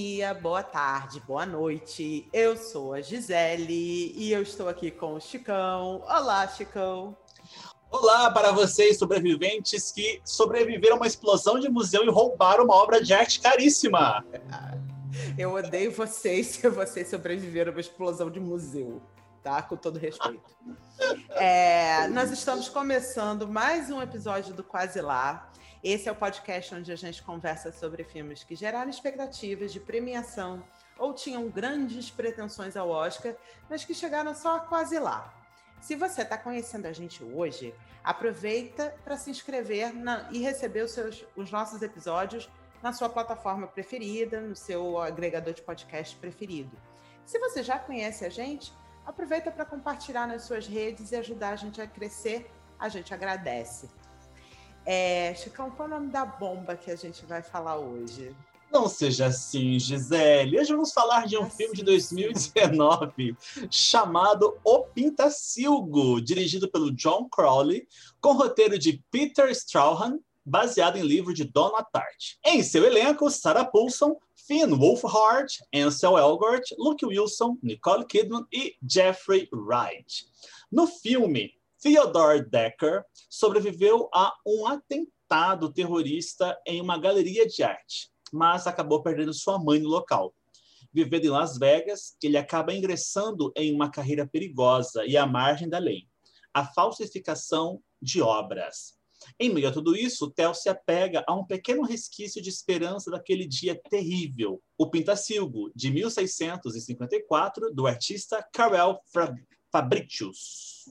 dia, boa tarde, boa noite. Eu sou a Gisele e eu estou aqui com o Chicão. Olá, Chicão. Olá para vocês, sobreviventes que sobreviveram a uma explosão de museu e roubaram uma obra de arte caríssima. Eu odeio vocês se vocês sobreviveram a uma explosão de museu, tá? Com todo respeito. É, nós estamos começando mais um episódio do Quase Lá. Esse é o podcast onde a gente conversa sobre filmes que geraram expectativas de premiação ou tinham grandes pretensões ao Oscar, mas que chegaram só quase lá. Se você está conhecendo a gente hoje, aproveita para se inscrever na, e receber os, seus, os nossos episódios na sua plataforma preferida, no seu agregador de podcast preferido. Se você já conhece a gente, aproveita para compartilhar nas suas redes e ajudar a gente a crescer. A gente agradece. É, Chicão, qual é o nome da bomba que a gente vai falar hoje? Não seja assim, Gisele. Hoje vamos falar de um assim, filme de 2019 chamado O Pintacilgo, dirigido pelo John Crowley, com roteiro de Peter Strahan, baseado em livro de Donna Tartt. Em seu elenco, Sarah Paulson, Finn Wolfhard, Ansel Elgort, Luke Wilson, Nicole Kidman e Jeffrey Wright. No filme, Theodore Decker sobreviveu a um atentado terrorista em uma galeria de arte mas acabou perdendo sua mãe no local. Vivendo em Las Vegas, ele acaba ingressando em uma carreira perigosa e à margem da lei, a falsificação de obras. Em meio a tudo isso, Theo se apega a um pequeno resquício de esperança daquele dia terrível, o Pintacilgo, de 1654, do artista Karel Fabricius.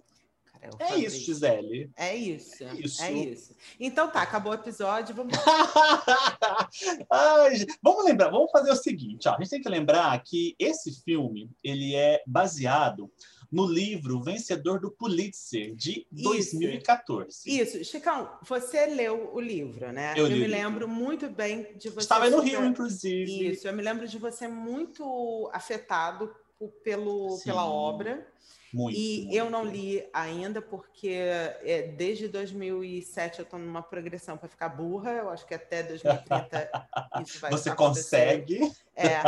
É, é isso, Gisele. É isso, é isso. É isso. Então tá, acabou o episódio. Vamos. Ai, vamos lembrar, vamos fazer o seguinte: ó, a gente tem que lembrar que esse filme ele é baseado no livro vencedor do Pulitzer de 2014. Isso, Chicão, você leu o livro, né? Eu, eu me lembro muito bem de você. Estava no Rio, inclusive. Isso, eu me lembro de você muito afetado pelo, pela obra. Muito, e muito. eu não li ainda porque é, desde 2007 eu estou numa progressão para ficar burra. Eu acho que até 2030 isso vai Você consegue? É,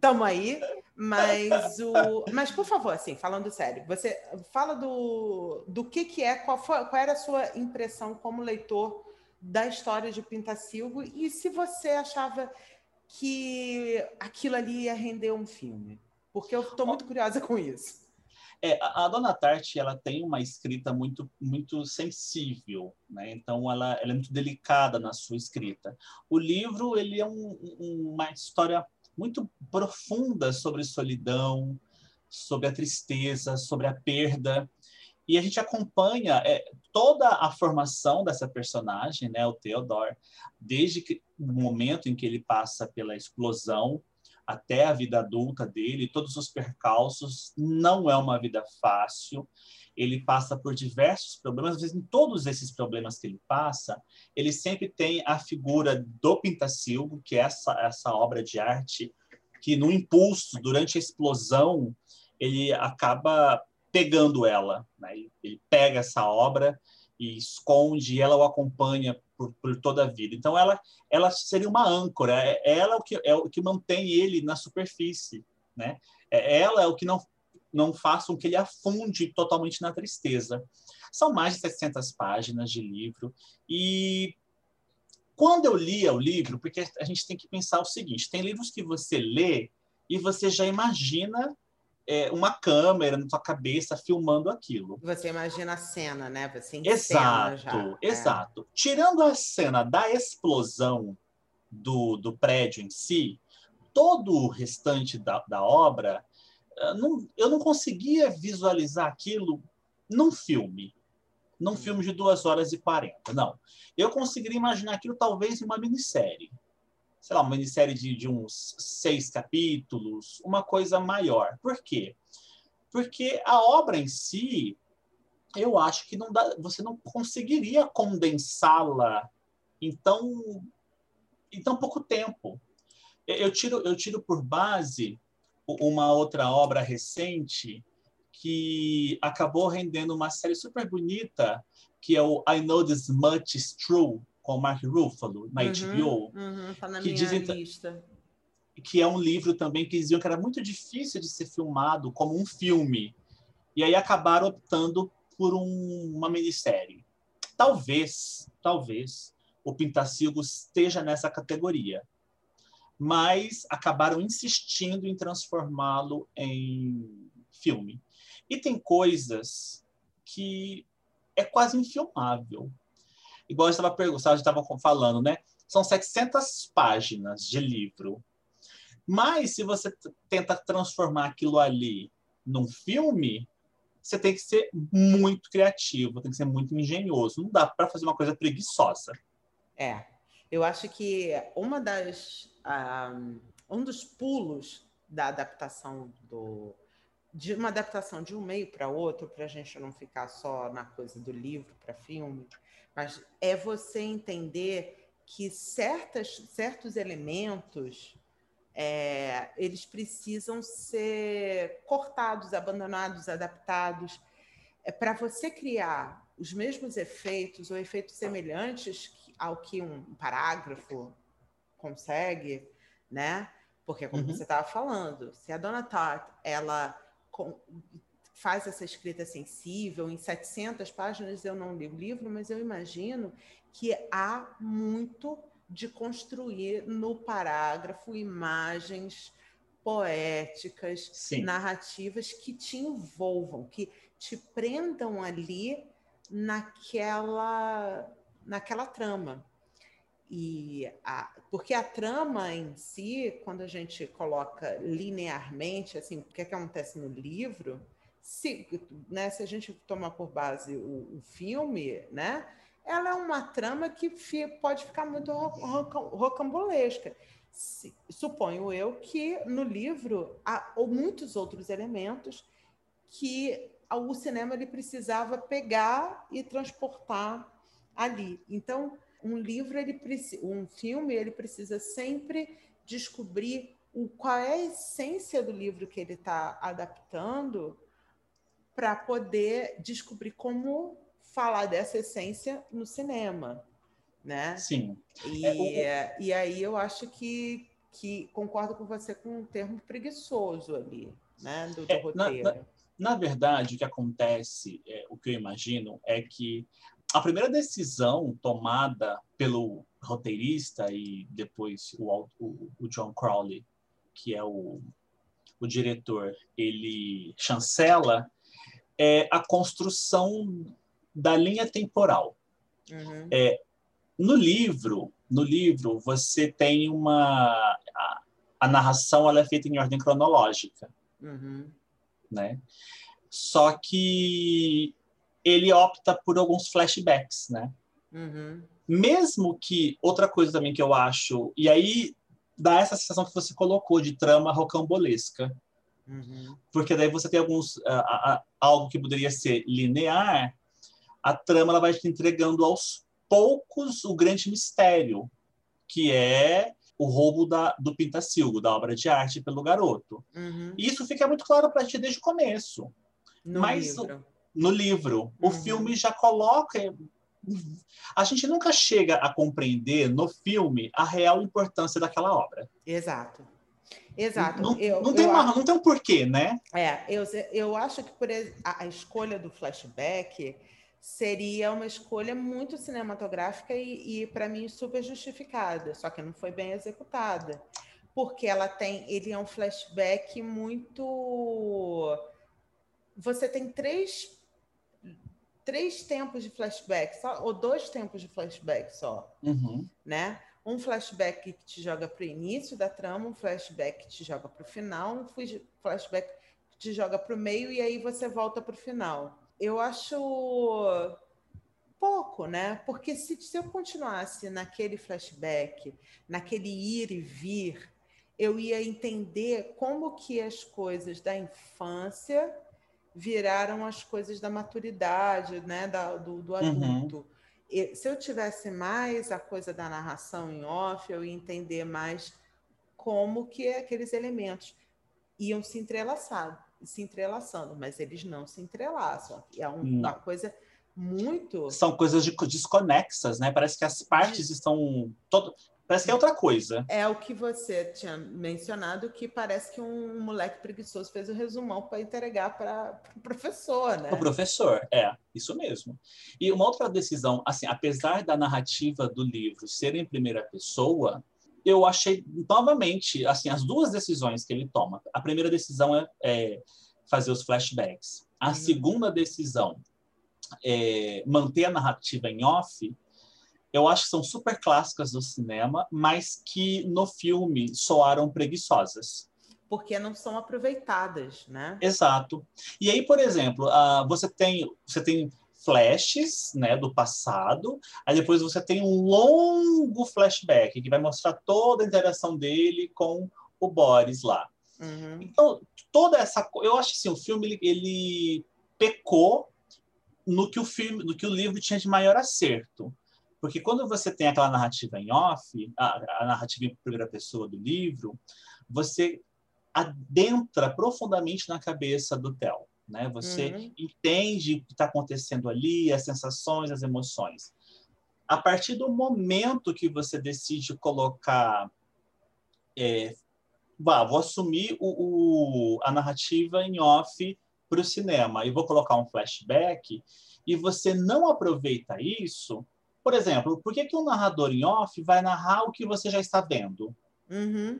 tamo aí. Mas o, mas por favor, assim, falando sério, você fala do, do que que é, qual, foi, qual era a sua impressão como leitor da história de Pintacilgo e se você achava que aquilo ali ia render um filme, porque eu estou muito curiosa com isso. É, a, Dona Tarte ela tem uma escrita muito muito sensível, né? Então ela, ela é muito delicada na sua escrita. O livro ele é um, um, uma história muito profunda sobre solidão, sobre a tristeza, sobre a perda. E a gente acompanha é, toda a formação dessa personagem, né, o Theodore, desde que, o momento em que ele passa pela explosão até a vida adulta dele, todos os percalços. Não é uma vida fácil. Ele passa por diversos problemas, às vezes em todos esses problemas que ele passa, ele sempre tem a figura do Pintacilgo, que é essa, essa obra de arte que no impulso, durante a explosão, ele acaba pegando ela. Né? Ele pega essa obra e esconde, ela o acompanha por, por, toda a vida. Então ela ela seria uma âncora, é, ela é o que é o que mantém ele na superfície, né? É, ela é o que não não faz com que ele afunde totalmente na tristeza. São mais de 700 páginas de livro e quando eu lia o livro, porque a gente tem que pensar o seguinte, tem livros que você lê e você já imagina é, uma câmera na sua cabeça filmando aquilo. Você imagina a cena, né? Você exato, já. exato. É. Tirando a cena da explosão do, do prédio em si, todo o restante da, da obra, eu não, eu não conseguia visualizar aquilo num filme. Num hum. filme de duas horas e quarenta, não. Eu conseguiria imaginar aquilo talvez em uma minissérie sei lá, uma minissérie de, de uns seis capítulos, uma coisa maior. Por quê? Porque a obra em si, eu acho que não dá, você não conseguiria condensá-la em tão, em tão pouco tempo. Eu tiro, eu tiro por base uma outra obra recente que acabou rendendo uma série super bonita, que é o I Know This Much Is True, com o Mark Ruffalo na uhum, HBO. Uhum, tá que dizem, lista. que é um livro também que diziam que era muito difícil de ser filmado como um filme. E aí acabaram optando por um, uma minissérie. Talvez, talvez, o Pintacilgo esteja nessa categoria. Mas acabaram insistindo em transformá-lo em filme. E tem coisas que é quase infilmável. Igual eu estava perguntando, estava falando, né? São 700 páginas de livro. Mas se você tenta transformar aquilo ali num filme, você tem que ser muito criativo, tem que ser muito engenhoso. Não dá para fazer uma coisa preguiçosa. É, eu acho que uma das um dos pulos da adaptação do de uma adaptação de um meio para outro, para a gente não ficar só na coisa do livro para filme, mas é você entender que certas, certos elementos é, eles precisam ser cortados, abandonados, adaptados, é, para você criar os mesmos efeitos ou efeitos semelhantes ao que um parágrafo consegue, né? Porque como uhum. você estava falando, se a Dona Tart ela com, faz essa escrita sensível em 700 páginas, eu não li o livro, mas eu imagino que há muito de construir no parágrafo imagens poéticas, Sim. narrativas que te envolvam, que te prendam ali naquela naquela trama. E a, porque a trama em si, quando a gente coloca linearmente, assim, o que, é que acontece no livro, se, né, se a gente toma por base o, o filme, né, ela é uma trama que pode ficar muito rocambolesca. Suponho eu que no livro há muitos outros elementos que o cinema ele precisava pegar e transportar ali. Então, um livro, ele um filme, ele precisa sempre descobrir o, qual é a essência do livro que ele está adaptando para poder descobrir como falar dessa essência no cinema, né? Sim. E, é, o... e aí eu acho que, que concordo com você com um termo preguiçoso ali, né? Do, do é, roteiro. Na, na, na, verdade, o que acontece, é, o que eu imagino, é que a primeira decisão tomada pelo roteirista e depois o, o, o John Crowley, que é o, o diretor, ele chancela é a construção da linha temporal. Uhum. É, no livro, no livro você tem uma a, a, narração ela é feita em ordem cronológica, uhum. né? Só que ele opta por alguns flashbacks, né? Uhum. Mesmo que outra coisa também que eu acho e aí dá essa sensação que você colocou de trama rocambolesca, uhum. porque daí você tem alguns uh, uh, algo que poderia ser linear, a trama ela vai te entregando aos poucos o grande mistério, que é o roubo da, do Pintacilgo, da obra de arte pelo garoto. Uhum. E isso fica muito claro para gente desde o começo. No Mas livro no livro. O uhum. filme já coloca. A gente nunca chega a compreender no filme a real importância daquela obra. Exato. Exato. Não, eu, não, tem, uma, acho, não tem um porquê, né? É, eu, eu acho que por a, a escolha do flashback seria uma escolha muito cinematográfica e, e para mim, super justificada, só que não foi bem executada. Porque ela tem. Ele é um flashback muito. Você tem três três tempos de flashback, só, ou dois tempos de flashback só, uhum. né? Um flashback que te joga para o início da trama, um flashback que te joga para o final, um flashback que te joga para o meio e aí você volta para o final. Eu acho pouco, né? Porque se, se eu continuasse naquele flashback, naquele ir e vir, eu ia entender como que as coisas da infância viraram as coisas da maturidade, né, da, do, do uhum. adulto. Uhum. E, se eu tivesse mais a coisa da narração em off, eu ia entender mais como que aqueles elementos iam se entrelaçar, se entrelaçando, mas eles não se entrelaçam. É um, uma coisa muito. São coisas de, desconexas, né? Parece que as partes estão todo Parece que é outra coisa. É o que você tinha mencionado, que parece que um moleque preguiçoso fez o resumão para entregar para o pro professor, né? O professor, é, isso mesmo. E uma outra decisão, assim, apesar da narrativa do livro ser em primeira pessoa, eu achei, novamente, assim, as duas decisões que ele toma. A primeira decisão é, é fazer os flashbacks. A uhum. segunda decisão é manter a narrativa em off eu acho que são super clássicas do cinema, mas que no filme soaram preguiçosas. Porque não são aproveitadas, né? Exato. E aí, por exemplo, uh, você tem você tem flashes né, do passado, aí depois você tem um longo flashback que vai mostrar toda a interação dele com o Boris lá. Uhum. Então, toda essa. Eu acho assim, o filme ele, ele pecou no que o filme, no que o livro tinha de maior acerto. Porque quando você tem aquela narrativa em off, a, a narrativa em primeira pessoa do livro, você adentra profundamente na cabeça do Theo. Né? Você uhum. entende o que está acontecendo ali, as sensações, as emoções. A partir do momento que você decide colocar. É, bah, vou assumir o, o, a narrativa em off para o cinema e vou colocar um flashback, e você não aproveita isso, por exemplo, por que, que um narrador em off vai narrar o que você já está vendo? Uhum.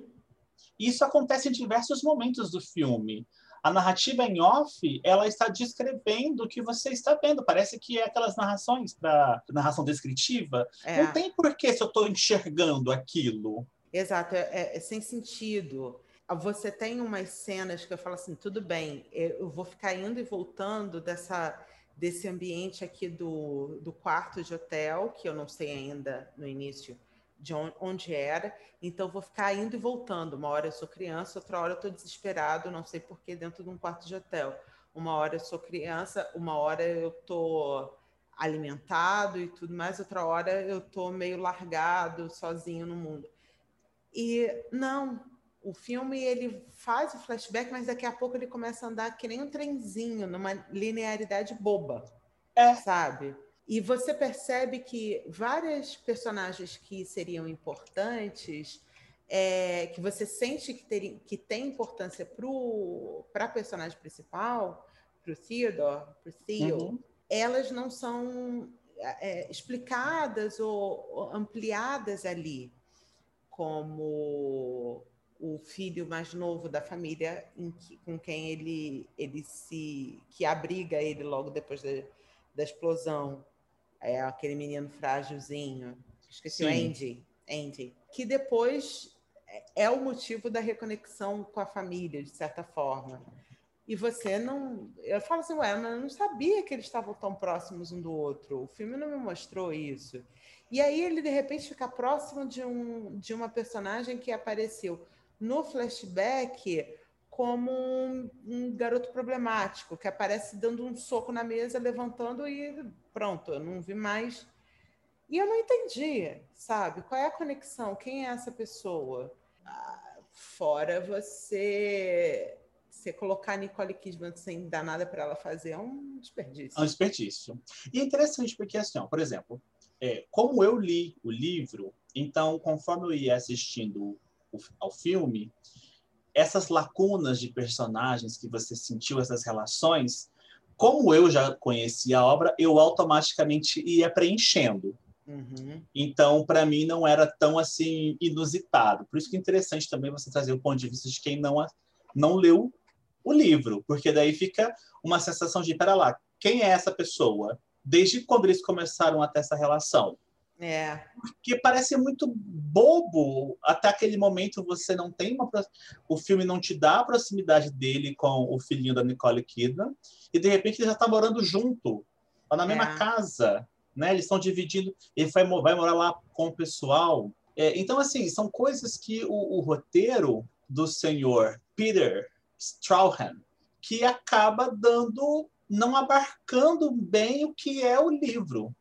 Isso acontece em diversos momentos do filme. A narrativa em off, ela está descrevendo o que você está vendo. Parece que é aquelas narrações para narração descritiva. É. Não tem porquê se eu estou enxergando aquilo. Exato, é, é, é, sem sentido. Você tem umas cenas que eu falo assim, tudo bem, eu vou ficar indo e voltando dessa desse ambiente aqui do, do quarto de hotel, que eu não sei ainda no início de onde era, então vou ficar indo e voltando. Uma hora eu sou criança, outra hora eu estou desesperado, não sei porquê, dentro de um quarto de hotel. Uma hora eu sou criança, uma hora eu estou alimentado e tudo mais, outra hora eu estou meio largado, sozinho no mundo. E não, o filme ele faz o flashback, mas daqui a pouco ele começa a andar que nem um trenzinho, numa linearidade boba. É. Sabe? E você percebe que várias personagens que seriam importantes, é, que você sente que, ter, que tem importância para a personagem principal, para o Theodore, para o Theo, uhum. elas não são é, explicadas ou, ou ampliadas ali como o filho mais novo da família que, com quem ele, ele se que abriga ele logo depois da, da explosão. É aquele menino frágilzinho. Esqueci Sim. o Andy. Andy. Que depois é, é o motivo da reconexão com a família de certa forma. E você não eu falo assim ué mas eu não sabia que eles estavam tão próximos um do outro. O filme não me mostrou isso. E aí ele de repente fica próximo de um de uma personagem que apareceu no flashback como um, um, garoto problemático que aparece dando um soco na mesa, levantando e pronto, eu não vi mais. E eu não entendi, sabe? Qual é a conexão? Quem é essa pessoa? Fora você você colocar a Nicole Kidman sem dar nada para ela fazer é um desperdício. É um desperdício. E é interessante porque, assim, ó, por exemplo, é, como eu li o livro, então, conforme eu ia assistindo ao filme, essas lacunas de personagens que você sentiu, essas relações, como eu já conhecia a obra, eu automaticamente ia preenchendo. Uhum. Então, para mim, não era tão assim inusitado. Por isso que é interessante também você trazer o ponto de vista de quem não, não leu o livro, porque daí fica uma sensação de, pera lá, quem é essa pessoa? Desde quando eles começaram a ter essa relação? É. Porque parece muito bobo. Até aquele momento você não tem uma. O filme não te dá a proximidade dele com o filhinho da Nicole Kidman. E de repente ele já está morando junto, tá na é. mesma casa. Né? Eles estão dividindo. Ele vai, vai morar lá com o pessoal. É, então, assim, são coisas que o, o roteiro do senhor Peter Strawhan que acaba dando. não abarcando bem o que é o livro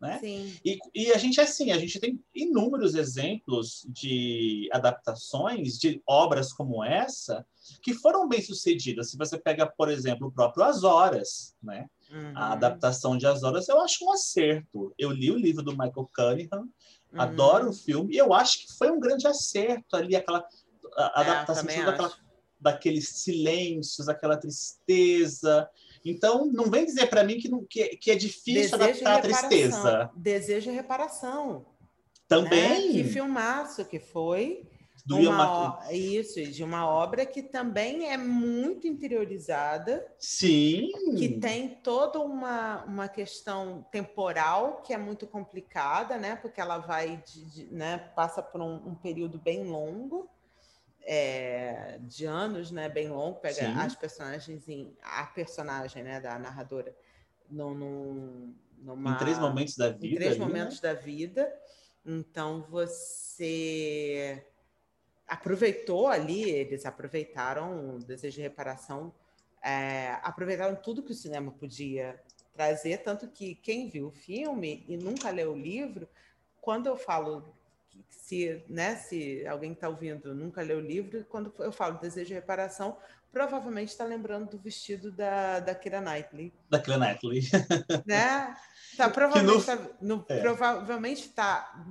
Né? E, e a gente, assim, a gente tem inúmeros exemplos de adaptações de obras como essa que foram bem sucedidas. Se você pega, por exemplo, o próprio As Horas, né? Uhum. A adaptação de As Horas, eu acho um acerto. Eu li o livro do Michael Cunningham, Uhum. adoro o filme, e eu acho que foi um grande acerto ali, aquela a, É, adaptação também toda aquela, acho. daqueles silêncios, aquela tristeza. Então, não vem dizer para mim que, não, que, que é difícil Desejo adaptar a tristeza. Desejo e reparação. Também, Né? Que filmaço que foi. do uma, o- isso, de uma obra que também é muito interiorizada, Sim, que tem toda uma, uma questão temporal que é muito complicada, né? Porque ela vai de, de- né? passa por um, um período bem longo, é, de anos, né? Bem longo, pega Sim. as personagens em, a personagem, né? Da narradora num, num- numa, em três momentos da vida. em três ali, né? momentos da vida. Então você aproveitou ali, eles aproveitaram o desejo de reparação, é, aproveitaram tudo que o cinema podia trazer, tanto que quem viu o filme e nunca leu o livro, quando eu falo se, né, se alguém está ouvindo nunca leu o livro, quando eu falo desejo de reparação, provavelmente está lembrando do vestido da, da Keira Knightley Da Keira Knightley. né? Tá, provavelmente no- tá, no- é. provavelmente tá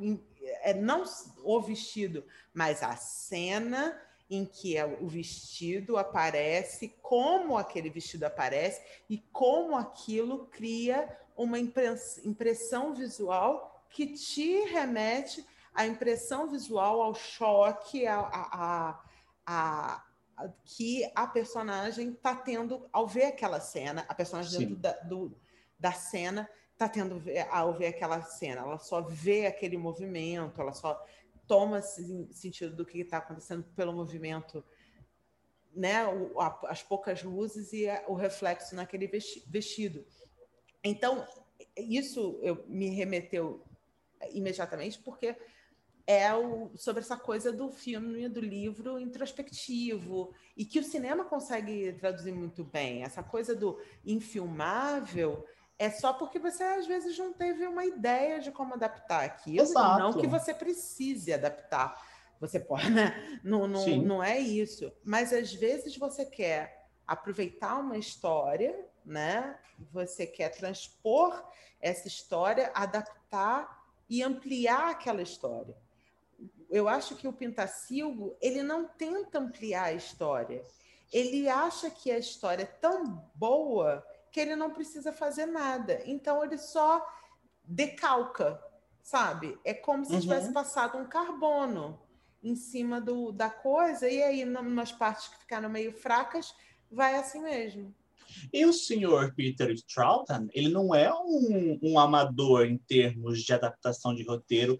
é não o vestido, mas a cena em que é o vestido aparece, como aquele vestido aparece e como aquilo cria uma impress- impressão visual que te remete à impressão visual, ao choque, a, a- a- a- a- que a personagem está tendo ao ver aquela cena, a personagem Sim. dentro da, do- da cena está tendo ao ver aquela cena, ela só vê aquele movimento, ela só toma sen- sentido do que está acontecendo pelo movimento, né? O- a- as poucas luzes e a- o reflexo naquele vesti- vestido. Então, isso eu, me remeteu imediatamente porque é o, sobre essa coisa do filme, do livro introspectivo, e que o cinema consegue traduzir muito bem. Essa coisa do infilmável é só porque você, às vezes, não teve uma ideia de como adaptar aquilo, Exato. não que você precise adaptar. Você pode, né? Não, não, Sim. não é isso. Mas, às vezes, você quer aproveitar uma história, né? Você quer transpor essa história, adaptar e ampliar aquela história eu acho que o Pintacilgo ele não tenta ampliar a história. Ele acha que a história é tão boa que ele não precisa fazer nada. Então ele só decalca, sabe? É como se Uhum. tivesse passado um carbono em cima do, da coisa e aí nas partes que ficaram meio fracas vai assim mesmo. E o senhor Peter Troughton, ele não é um, um amador em termos de adaptação de roteiro,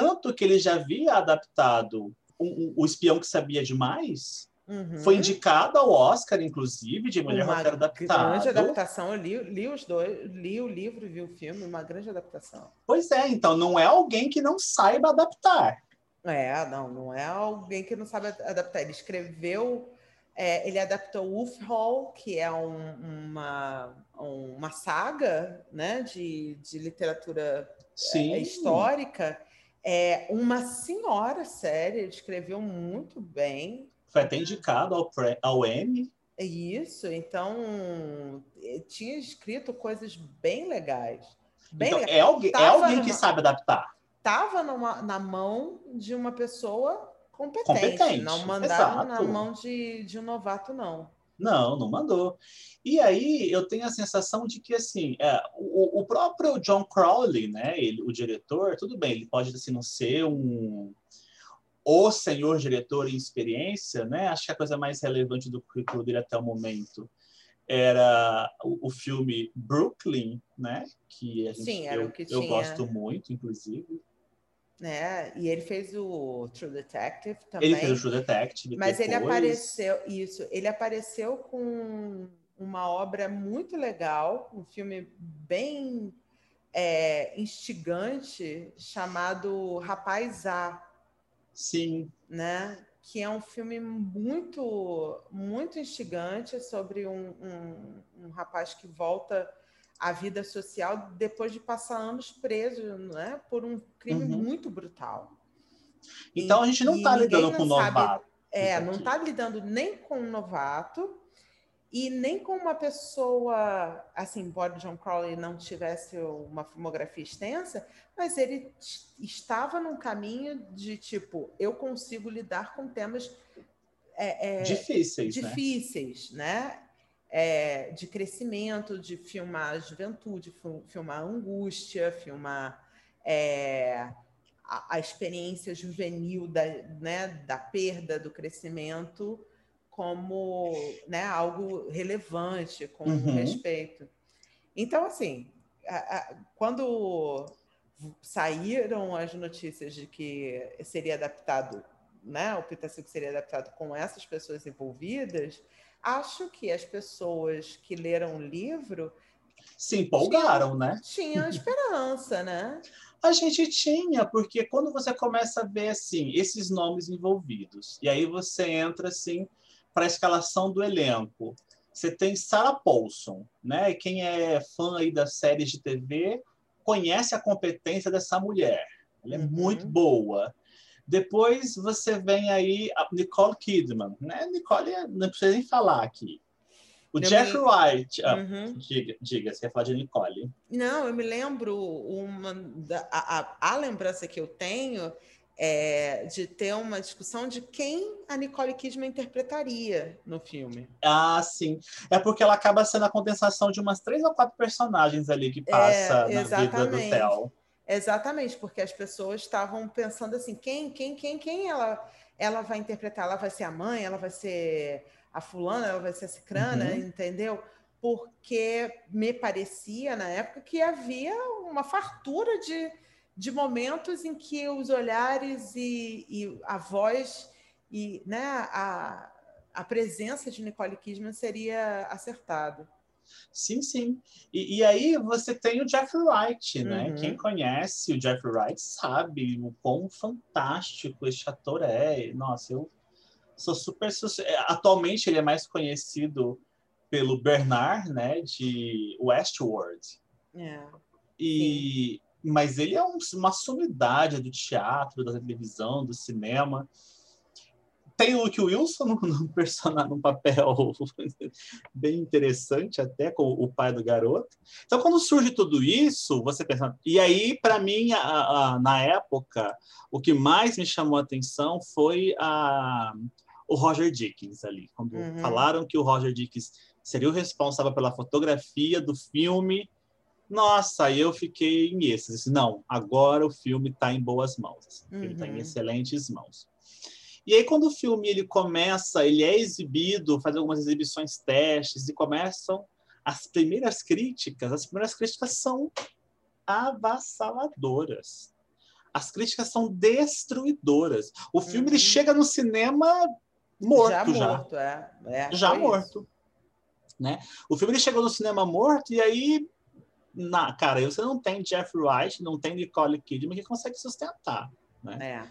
tanto que ele já havia adaptado o, Espião que Sabia Demais, Uhum. foi indicado ao Oscar, inclusive, de melhor uma roteiro adaptado. grande adaptação. Eu li, li os dois, li o livro e vi o filme, uma grande adaptação. Pois é, então não é alguém que não saiba adaptar. É, não, não é alguém que não sabe ad- adaptar. Ele escreveu, é, ele adaptou Wolf Hall, que é um- uma, uma saga né, de, de literatura é, histórica. É uma senhora séria, ele escreveu muito bem. Foi até indicado ao, pre- ao Emmy. É Isso, então eh, tinha escrito coisas bem legais. Bem Então, legais. é alguém, é alguém que numa- sabe adaptar. Estava na mão de uma pessoa competente, Competente, não mandaram na exato. mão de, de um novato, não. Não, não mandou. E aí eu tenho a sensação de que assim, é, o, o próprio John Crowley, né, ele, o diretor, tudo bem, ele pode assim, não ser um o senhor diretor em experiência, né? Acho que a coisa mais relevante do currículo dele até o momento era o, o filme Brooklyn, né? Que a gente, Sim, eu, o que eu gosto muito, inclusive. Né? E ele fez o True Detective também. Ele fez o True Detective. Mas ele depois. apareceu, isso, ele apareceu com uma obra muito legal, um filme bem é, instigante, chamado Rapaz A, Sim, né? Que é um filme muito, muito instigante sobre um, um, um rapaz que volta a vida social depois de passar anos preso né, por um crime uhum. muito brutal. Então e, a gente não está lidando com novato. É, não está lidando nem com um novato e nem com uma pessoa, assim, embora John Crowley não tivesse uma filmografia extensa, mas ele estava num caminho de tipo, eu consigo lidar com temas é, é, difíceis, difíceis, né? né? É, de crescimento, de filmar a juventude, filmar a angústia, filmar é, a, a, experiência juvenil da, né, da perda, do crescimento, como né, algo relevante, com uhum. respeito. Então, assim, a, a, quando saíram as notícias de que seria adaptado né, o Pitacilco seria adaptado com essas pessoas envolvidas, acho que as pessoas que leram o livro se empolgaram, tinham, né? Tinham esperança, né? A gente tinha, porque quando você começa a ver assim esses nomes envolvidos, e aí você entra assim para a escalação do elenco. Você tem Sarah Paulson, né? Quem é fã aí das séries de TV conhece a competência dessa mulher. Ela é uhum. muito boa. Depois você vem aí a Nicole Kidman, né? Nicole, não precisa nem falar aqui. O eu Jeff me... Wright, ah, uhum. diga, diga, você quer falar de Nicole? Não, eu me lembro uma da, a, a, a lembrança que eu tenho é, de ter uma discussão de quem a Nicole Kidman interpretaria no filme. Ah, sim. É porque ela acaba sendo a condensação de umas três ou quatro personagens ali que passa é, na vida do Theo. Exatamente, porque as pessoas estavam pensando assim, quem, quem, quem, quem ela, ela vai interpretar? Ela vai ser a mãe? Ela vai ser a fulana? Ela vai ser a cicrana? Uhum. Entendeu? Porque me parecia na época que havia uma fartura de, de momentos em que os olhares e, e a voz e né, a, a presença de Nicole Kidman seria acertada. Sim, sim. E, e, aí você tem o Jeff Wright, né? Uhum. Quem conhece o Jeff Wright sabe o quão fantástico esse ator é. Nossa, eu sou super. É, atualmente ele é mais conhecido pelo Bernard, né? De Westworld. É. E, mas ele é um, uma sumidade do teatro, da televisão, do cinema. Tem o Luke Wilson num, personagem, num papel bem interessante, até com o pai do garoto. Então, quando surge tudo isso, você pensa. E aí, para mim, a, a, na época, o que mais me chamou a atenção foi a, o Roger Dickens ali. Quando uhum. falaram que o Roger Dickens seria o responsável pela fotografia do filme. Nossa, aí eu fiquei em êxtase. Não, agora o filme está em boas mãos. Uhum. Ele está em excelentes mãos. E aí, quando o filme ele começa, ele é exibido, faz algumas exibições testes, e começam as primeiras críticas, as primeiras críticas são avassaladoras. As críticas são destruidoras. O filme uhum. ele chega no cinema morto já. Já morto, é. é já morto. Né? O filme ele chegou no cinema morto e aí, na, cara, você não tem Jeff Wright, não tem Nicole Kidman que consegue sustentar. Né? É.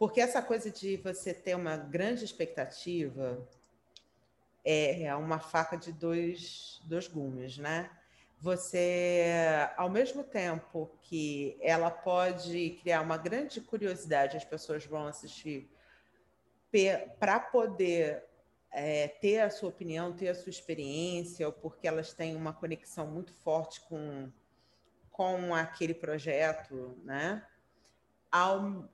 Porque essa coisa de você ter uma grande expectativa é, é uma faca de dois, dois gumes, né? Você, ao mesmo tempo que ela pode criar uma grande curiosidade, as pessoas vão assistir para poder é, ter a sua opinião, ter a sua experiência, porque elas têm uma conexão muito forte com, com aquele projeto, né? Ao,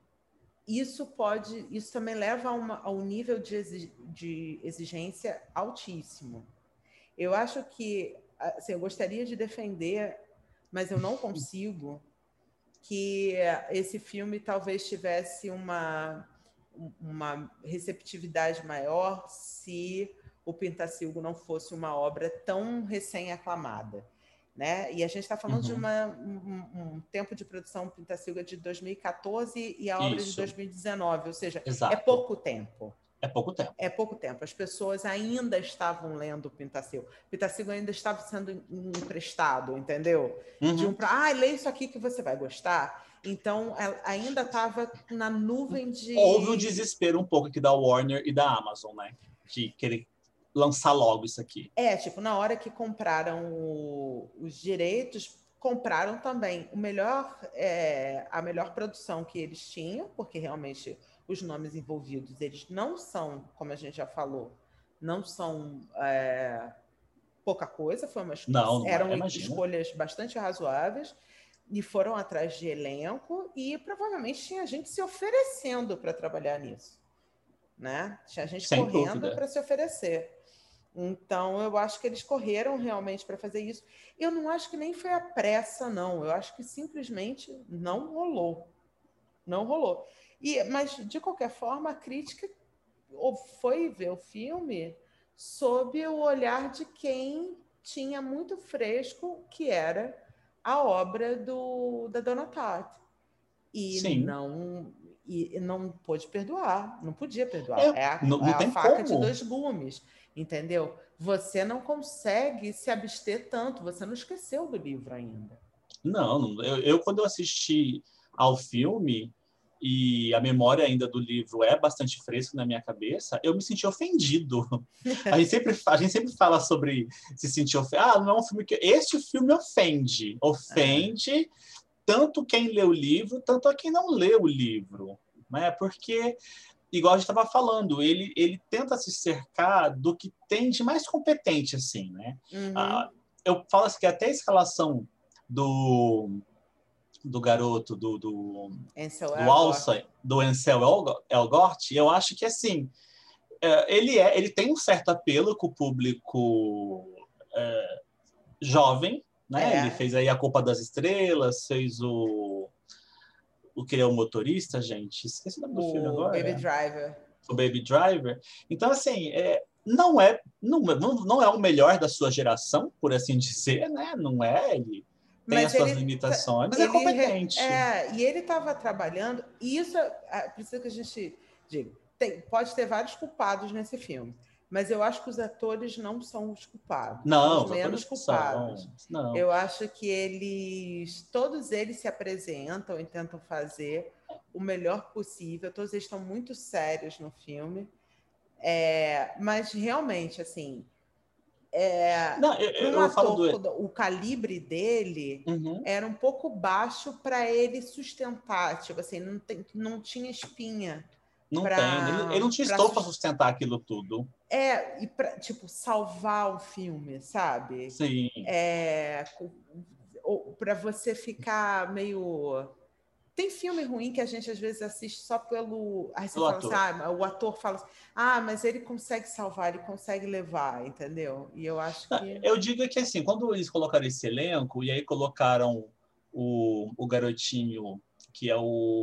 isso pode, isso também leva a, uma, a um nível de, de exigência altíssimo. Eu acho que, assim, eu gostaria de defender, mas eu não consigo, que esse filme talvez tivesse uma, uma receptividade maior se o Pintacilgo não fosse uma obra tão recém-aclamada né? E a gente está falando uhum. de uma, um, um, tempo de produção Pintacilga de 2014 e a obra Isso. de 2019, ou seja, é Exato. é pouco tempo. É pouco tempo. É pouco tempo. As pessoas ainda estavam lendo. O Pintacilgo ainda estava sendo emprestado, entendeu? Uhum. De um para, ah, lê isso aqui que você vai gostar. Então, ainda estava na nuvem de. Houve um desespero um pouco aqui da Warner e da Amazon, né? De querer lançar logo isso aqui. É, tipo, na hora que compraram o, os direitos, compraram também o melhor, é, a melhor produção que eles tinham, porque realmente os nomes envolvidos, eles não são, como a gente já falou, não são é, pouca coisa, foi uma não, não eram escolhas bastante razoáveis e foram atrás de elenco e provavelmente tinha gente se oferecendo para trabalhar nisso, né? Tinha gente Sem correndo para se oferecer. Então, eu acho que eles correram realmente para fazer isso. Eu não acho que nem foi a pressa, não. Eu acho que simplesmente não rolou. Não rolou. E, mas, de qualquer forma, a crítica foi ver o filme sob o olhar de quem tinha muito fresco que era a obra do, da Dona Tati. E Sim. não e não pôde perdoar, não podia perdoar. É, é a, não, não é a faca como. de dois gumes, entendeu? Você não consegue se abster tanto, você não esqueceu do livro ainda. Não, eu, eu quando eu assisti ao filme, e a memória ainda do livro é bastante fresca na minha cabeça, eu me senti ofendido. a, gente sempre, a gente sempre fala sobre se sentir ofendido. Ah, não é um filme que. Este filme ofende. Ofende tanto quem lê o livro, tanto a quem não lê o livro. Né? Porque, igual a gente estava falando, ele, ele tenta se cercar do que tem de mais competente, assim, né? Uhum. Ah, eu falo assim que até a escalação do do garoto do do, Ansel do Alsa, do Ansel Elgort, eu acho que assim é, ele é ele tem um certo apelo com o público é, jovem, né? É. Ele fez aí a Copa das Estrelas, fez o o que é o motorista, gente, esqueci o nome do filme agora. Baby Driver. O Baby Driver. Então assim, é, não é não, não é o melhor da sua geração, por assim dizer, né? Não é ele tem mas as suas limitações, mas é competente. É, e ele estava trabalhando, e isso é, é, precisa que a gente diga. Tem, pode ter vários culpados nesse filme, mas eu acho que os atores não são os culpados. Não, os menos culpados. Não. Eu acho que eles, todos eles se apresentam e tentam fazer o melhor possível. Todos eles estão muito sérios no filme. É, mas realmente, assim, é, não, eu, eu, um ator, do... o calibre dele uhum. era um pouco baixo para ele sustentar, tipo assim, não, tem, não tinha espinha. Não pra, tem, ele, ele não tinha estofo para sustentar aquilo tudo. É, e para tipo, salvar o filme, sabe? Sim. É, para você ficar meio tem filme ruim que a gente às vezes assiste só pelo. Aí você o fala ator. assim, ah, o ator fala assim, ah, mas ele consegue salvar, ele consegue levar, entendeu? E eu acho que. Eu digo que assim, quando eles colocaram esse elenco, e aí colocaram o, o garotinho que é o.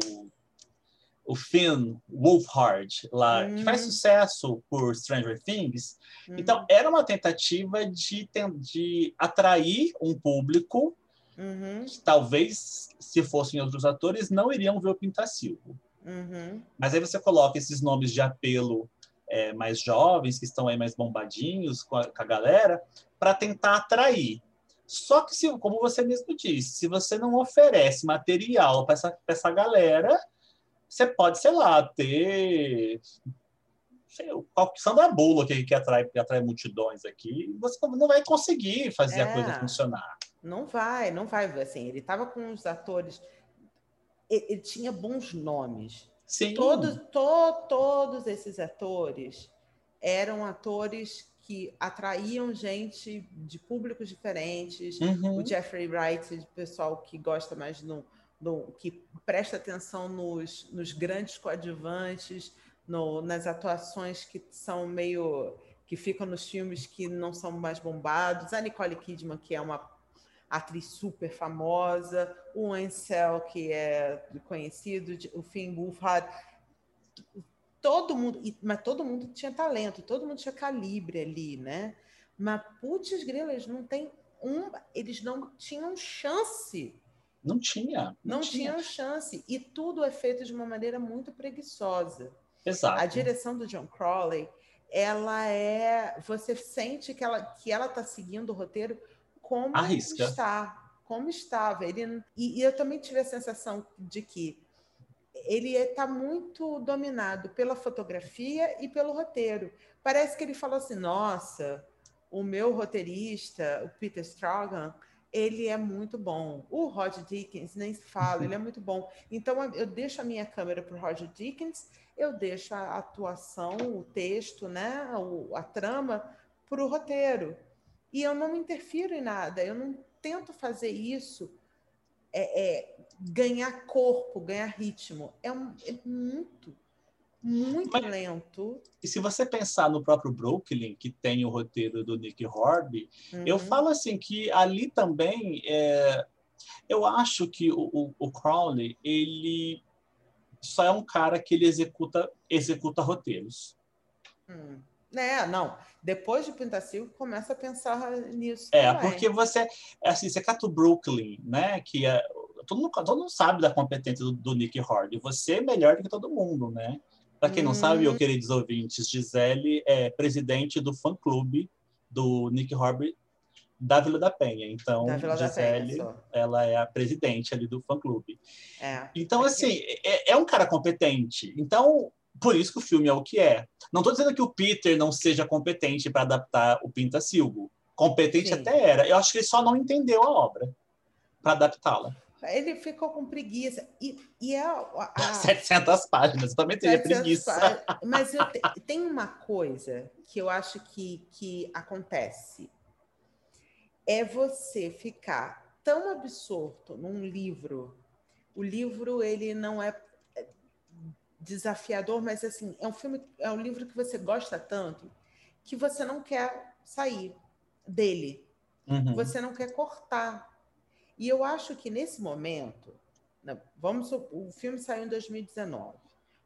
O Finn Wolfhard, lá, hum. que faz hum. sucesso por Stranger Things. Hum. Então, era uma tentativa de, de atrair um público Uhum. Talvez, se fossem outros atores, não iriam ver o Pintacilgo. Uhum. Mas aí você coloca esses nomes de apelo é, mais jovens, que estão aí mais bombadinhos com a, com a galera, para tentar atrair. Só que, se, como você mesmo disse, se você não oferece material para essa, essa galera, você pode, sei lá, ter sei, o Sandra Bullock que, que, atrai, que atrai multidões aqui, você não vai conseguir fazer é. a coisa funcionar. Não vai, não vai. Assim, ele estava com os atores. Ele, ele, tinha bons nomes. Sim. Todos, to, todos esses atores eram atores que atraíam gente de públicos diferentes. Uhum. O Jeffrey Wright, o pessoal que gosta mais no, no que presta atenção nos, nos grandes coadjuvantes, no, nas atuações que são meio que ficam nos filmes que não são mais bombados. A Nicole Kidman, que é uma atriz super famosa, o Ansel, que é conhecido, o Finn Wolfhard, todo mundo, mas todo mundo tinha talento, todo mundo tinha calibre ali, né? Mas putz, grila, eles não tem um, eles não tinham chance. Não tinha. Não, não tinha. tinham chance. E tudo é feito de uma maneira muito preguiçosa. Exato. A direção do John Crowley, ela é. Você sente que ela que ela está seguindo o roteiro como Arrisca. está, como estava. Ele, e, e, eu também tive a sensação de que ele está muito dominado pela fotografia e pelo roteiro. Parece que ele falou assim: nossa, o meu roteirista, o Peter Stragan, ele é muito bom. O Roger Dickens nem se fala, ele é muito bom. Então eu deixo a minha câmera para o Roger Dickens, eu deixo a atuação, o texto, né, a trama para o roteiro. E eu não me interfiro em nada, eu não tento fazer isso é, é ganhar corpo, ganhar ritmo. É, um, é muito, muito Mas, lento. E se você pensar no próprio Brooklyn, que tem o roteiro do Nick Horby, uhum. eu falo assim que ali também é, eu acho que o, o, o, Crowley ele só é um cara que ele executa executa roteiros. Hum. É, não. Depois de Pintacilgo, começa a pensar nisso. É, também. porque você, assim, você cata o Brooklyn, né? Que é, todo, mundo, todo mundo sabe da competência do, do Nick Hordy. Você é melhor do que todo mundo, né? Para quem hum. não sabe, meus queridos ouvintes, Gisele é presidente do fã-clube do Nick Horby da Vila da Penha. Então, da Gisele, Penha, ela é a presidente ali do fã-clube. É. Então, assim, é, é um cara competente. Então, por isso que o filme é o que é. Não estou dizendo que o Peter não seja competente para adaptar o Pinta-Silgo. Competente Sim. até era. Eu acho que ele só não entendeu a obra para adaptá-la. Ele ficou com preguiça. E, e a, a... 700 páginas, também teria preguiça. Páginas. Mas te, tem uma coisa que eu acho que, que acontece. É você ficar tão absorto num livro. O livro, ele não é desafiador, mas assim, é um filme, é um livro que você gosta tanto que você não quer sair dele. Uhum. Você não quer cortar. E eu acho que nesse momento, né, vamos, o filme saiu em 2019,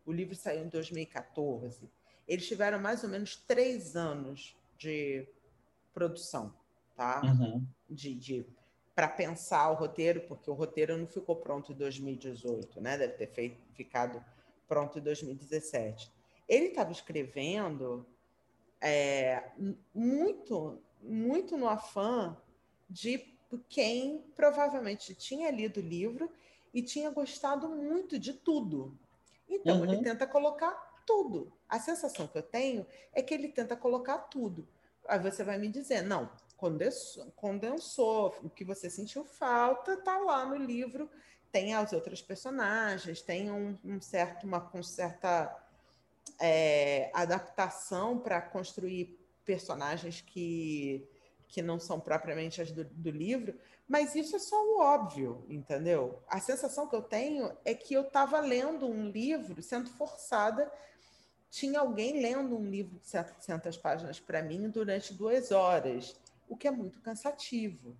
o livro saiu em 2014. Eles tiveram mais ou menos três anos de produção, tá? Uhum. De, de para pensar o roteiro, porque o roteiro não ficou pronto em 2018, né? Deve ter feito, ficado pronto em 2017. Ele estava escrevendo é, muito, muito no afã de quem provavelmente tinha lido o livro e tinha gostado muito de tudo. Então, uhum. ele tenta colocar tudo. A sensação que eu tenho é que ele tenta colocar tudo. Aí você vai me dizer, não, condensou, condensou o que você sentiu falta, está lá no livro tem as outras personagens, tem um, um certo, uma, uma certa é, adaptação para construir personagens que, que não são propriamente as do, do, livro, mas isso é só o óbvio, entendeu? A sensação que eu tenho é que eu estava lendo um livro, sendo forçada, tinha alguém lendo um livro de 700 páginas para mim durante duas horas, o que é muito cansativo,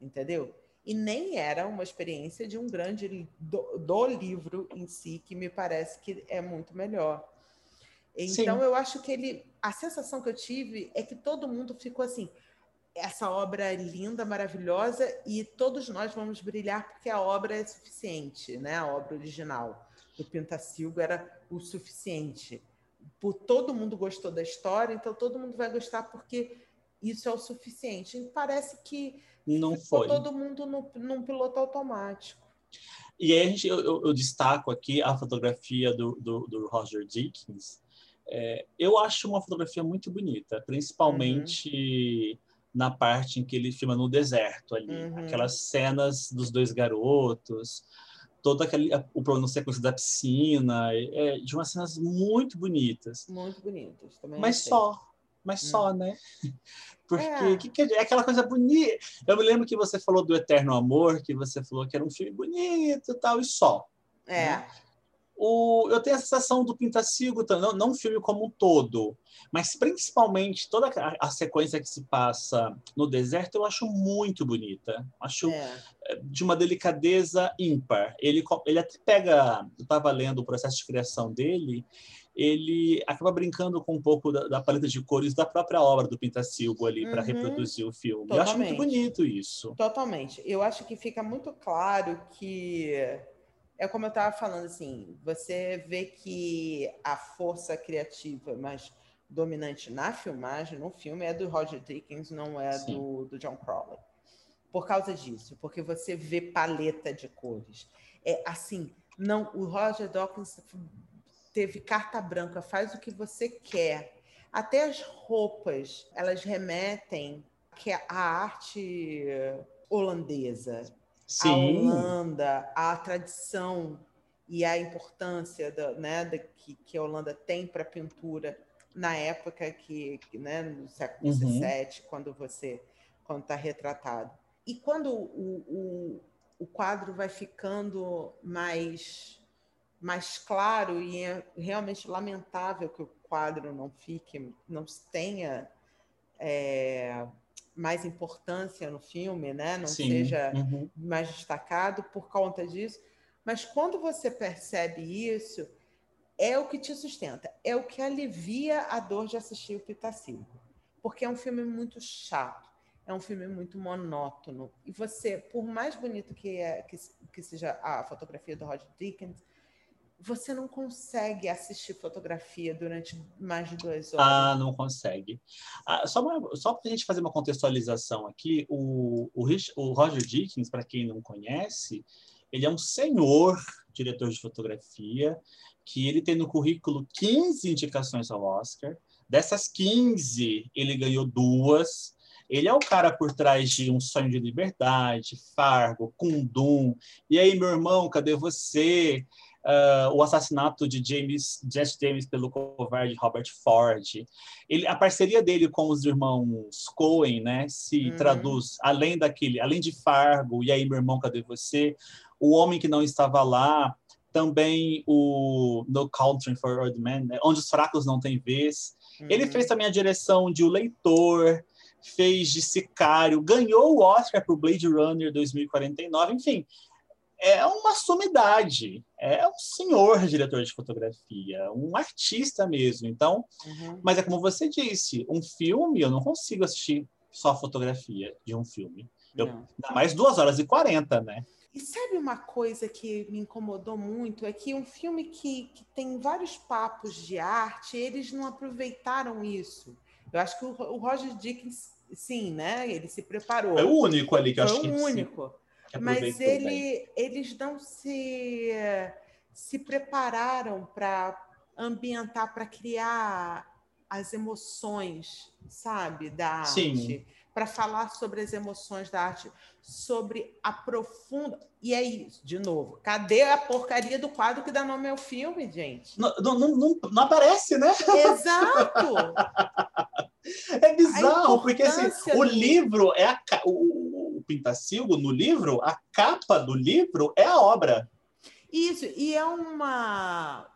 entendeu? e nem era uma experiência de um grande do, do livro em si, que me parece que é muito melhor. Então, Sim. eu acho que ele. A sensação que eu tive é que todo mundo ficou assim. Essa obra é linda, maravilhosa, e todos nós vamos brilhar porque a obra é suficiente, né? A obra original do Pintacilgo era o suficiente. Por todo mundo gostou da história, então todo mundo vai gostar porque isso é o suficiente. E parece que não foi. todo mundo no, num piloto automático. E aí a gente, eu, eu, eu destaco aqui a fotografia do, do, do Roger Dickens. É, eu acho uma fotografia muito bonita, principalmente uhum. Na parte em que ele filma no deserto ali, uhum. aquelas cenas dos dois garotos, toda aquele o plano sequência da piscina, é, de umas cenas muito bonitas. Muito bonitas, também. Mas só, mas hum. só, né? Porque é. Que, que é aquela coisa bonita. Eu me lembro que você falou do Eterno Amor, que você falou que era um filme bonito tal, e só. É. Né? O, eu tenho a sensação do Pintacilgo, não, não o filme como um todo, mas principalmente toda a, a, sequência que se passa no deserto, eu acho muito bonita. Acho é. é de uma delicadeza ímpar. Ele, ele até pega. Eu estava lendo o processo de criação dele, ele acaba brincando com um pouco da, da paleta de cores da própria obra do Pintacilgo ali uhum. para reproduzir o filme. Totalmente. Eu acho muito bonito isso. Totalmente. Eu acho que fica muito claro que é como eu estava falando assim, você vê que a força criativa mais dominante na filmagem, no filme, é do Roger Dickens, não é do, do John Crowley. Por causa disso, porque você vê paleta de cores. É assim, não, o Roger Dawkins teve carta branca, faz o que você quer. Até as roupas, elas remetem que a arte holandesa, Sim. a Holanda, a tradição e a importância da, né, da, que, que a Holanda tem para a pintura na época que, né, no século XVII, uhum. quando você quando está retratado. E quando o, o, o quadro vai ficando mais mais claro e é realmente lamentável que o quadro não fique, não tenha é, mais importância no filme, né? Não Sim. seja uhum. mais destacado por conta disso. Mas quando você percebe isso, é o que te sustenta, é o que alivia a dor de assistir o Pitacilgo. Porque é um filme muito chato, é um filme muito monótono. E você, por mais bonito que, é, que, que seja a fotografia do Roger Dickens, você não consegue assistir fotografia durante mais de duas horas. Ah, não consegue. Ah, só só para a gente fazer uma contextualização aqui, o, o, o Roger Dickens, para quem não conhece, ele é um senhor diretor de fotografia, que ele tem no currículo 15 indicações ao Oscar. Dessas 15, ele ganhou duas. Ele é o cara por trás de Um Sonho de Liberdade, Fargo, Kundum. E aí, meu irmão, cadê você? Uh, o assassinato de James, Jesse James pelo covarde Robert Ford. Ele, a parceria dele com os irmãos Coen, né, se uhum. traduz além daquele, além de Fargo, e aí meu irmão, cadê você? O homem que não estava lá, também o No Country for Old Men, né, onde os fracos não têm vez. Uhum. Ele fez também a direção de O Leitor, fez de Sicário, ganhou o Oscar por Blade Runner 2049, enfim, é uma sumidade, é um senhor diretor de fotografia, um artista mesmo. Então, uhum. mas é como você disse, um filme eu não consigo assistir só a fotografia de um filme. Eu, ainda mais duas horas e quarenta, né? E sabe uma coisa que me incomodou muito? É que um filme que, que tem vários papos de arte, eles não aproveitaram isso. Eu acho que o, o Roger Dickens, sim, né? Ele se preparou. É o único ali que eu Foi acho o que único. Mas ele, eles não se, se prepararam para ambientar, para criar as emoções, sabe, da arte. Sim para falar sobre as emoções da arte, sobre a profunda. E é isso, de novo. Cadê a porcaria do quadro que dá nome ao filme, gente? Não, não, não, não aparece, né? Exato! é bizarro, porque assim, o livro é a, o, o Pintacilgo, no livro, a capa do livro é a obra. Isso, e é uma.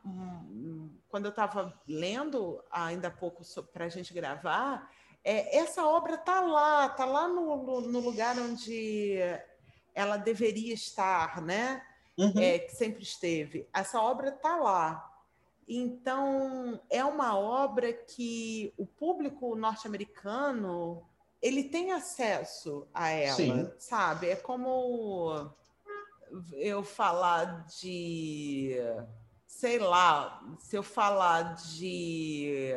quando eu estava lendo ainda há pouco para a gente gravar, é, essa obra está lá, está lá no, no, no, lugar onde ela deveria estar, né? Uhum. É, que sempre esteve. Essa obra está lá. Então, é uma obra que o público norte-americano ele tem acesso a ela, Sim. sabe? É como eu falar de, sei lá, se eu falar de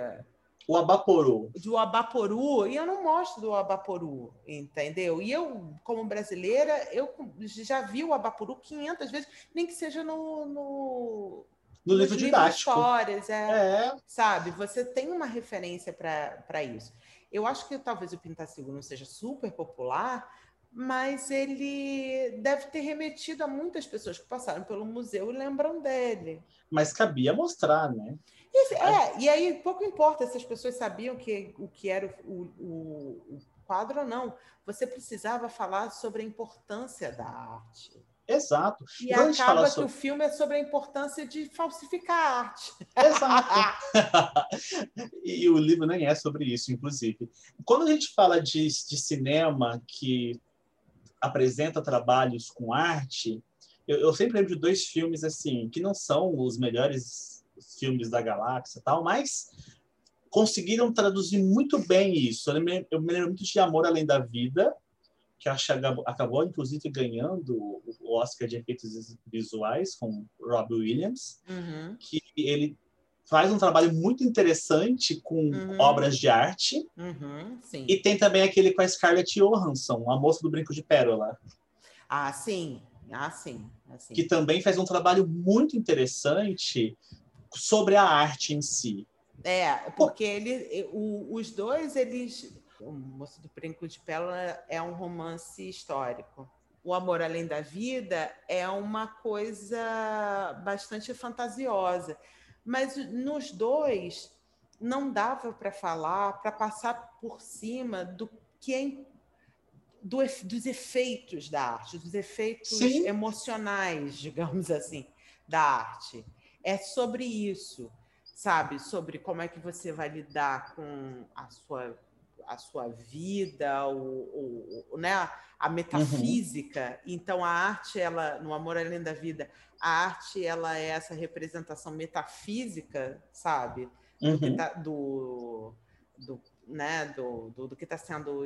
o Abaporu. Do Abaporu, e eu não mostro do Abaporu, entendeu? E eu, como brasileira, eu já vi o Abaporu 500 vezes, nem que seja no... no... No livro didático. histórias, é, é. Sabe? Você tem uma referência para isso. Eu acho que talvez o Pintacilgo não seja super popular, mas ele deve ter remetido a muitas pessoas que passaram pelo museu e lembram dele. Mas cabia mostrar, né? E, é, e aí pouco importa se as pessoas sabiam que, o que era o, o, o quadro ou não. Você precisava falar sobre a importância da arte. Exato. E acaba que sobre... o filme é sobre a importância de falsificar a arte. Exato. e o livro nem é sobre isso, inclusive. Quando a gente fala de, de cinema que apresenta trabalhos com arte, eu, eu sempre lembro de dois filmes assim, que não são os melhores filmes da galáxia e tal, mas conseguiram traduzir muito bem isso. Eu me, eu me lembro muito de Amor Além da Vida, que acho acabou, acabou, inclusive, ganhando o Oscar de efeitos visuais com Robbie Williams, uhum. que ele faz um trabalho muito interessante com uhum. obras de arte. Uhum, e tem também aquele com a Scarlett Johansson, a moça do Brinco de Pérola. Ah, sim. ah, sim. Assim. Que também faz um trabalho muito interessante sobre a arte em si. É, porque ele, o, os dois, eles. O Moço do Brinco de Pérola é um romance histórico. O Amor Além da Vida é uma coisa bastante fantasiosa. Mas nos dois não dava para falar, para passar por cima do que é, do, dos efeitos da arte, dos efeitos Sim. emocionais, digamos assim, da arte. É sobre isso sabe? Sobre como é que você vai lidar com a sua, a sua vida, o, o, né? a metafísica. Uhum. Então, a arte, ela, no Amor Além da Vida, a arte ela é essa representação metafísica, sabe? Uhum. Do, tá, do, do, né? do, do, do que está sendo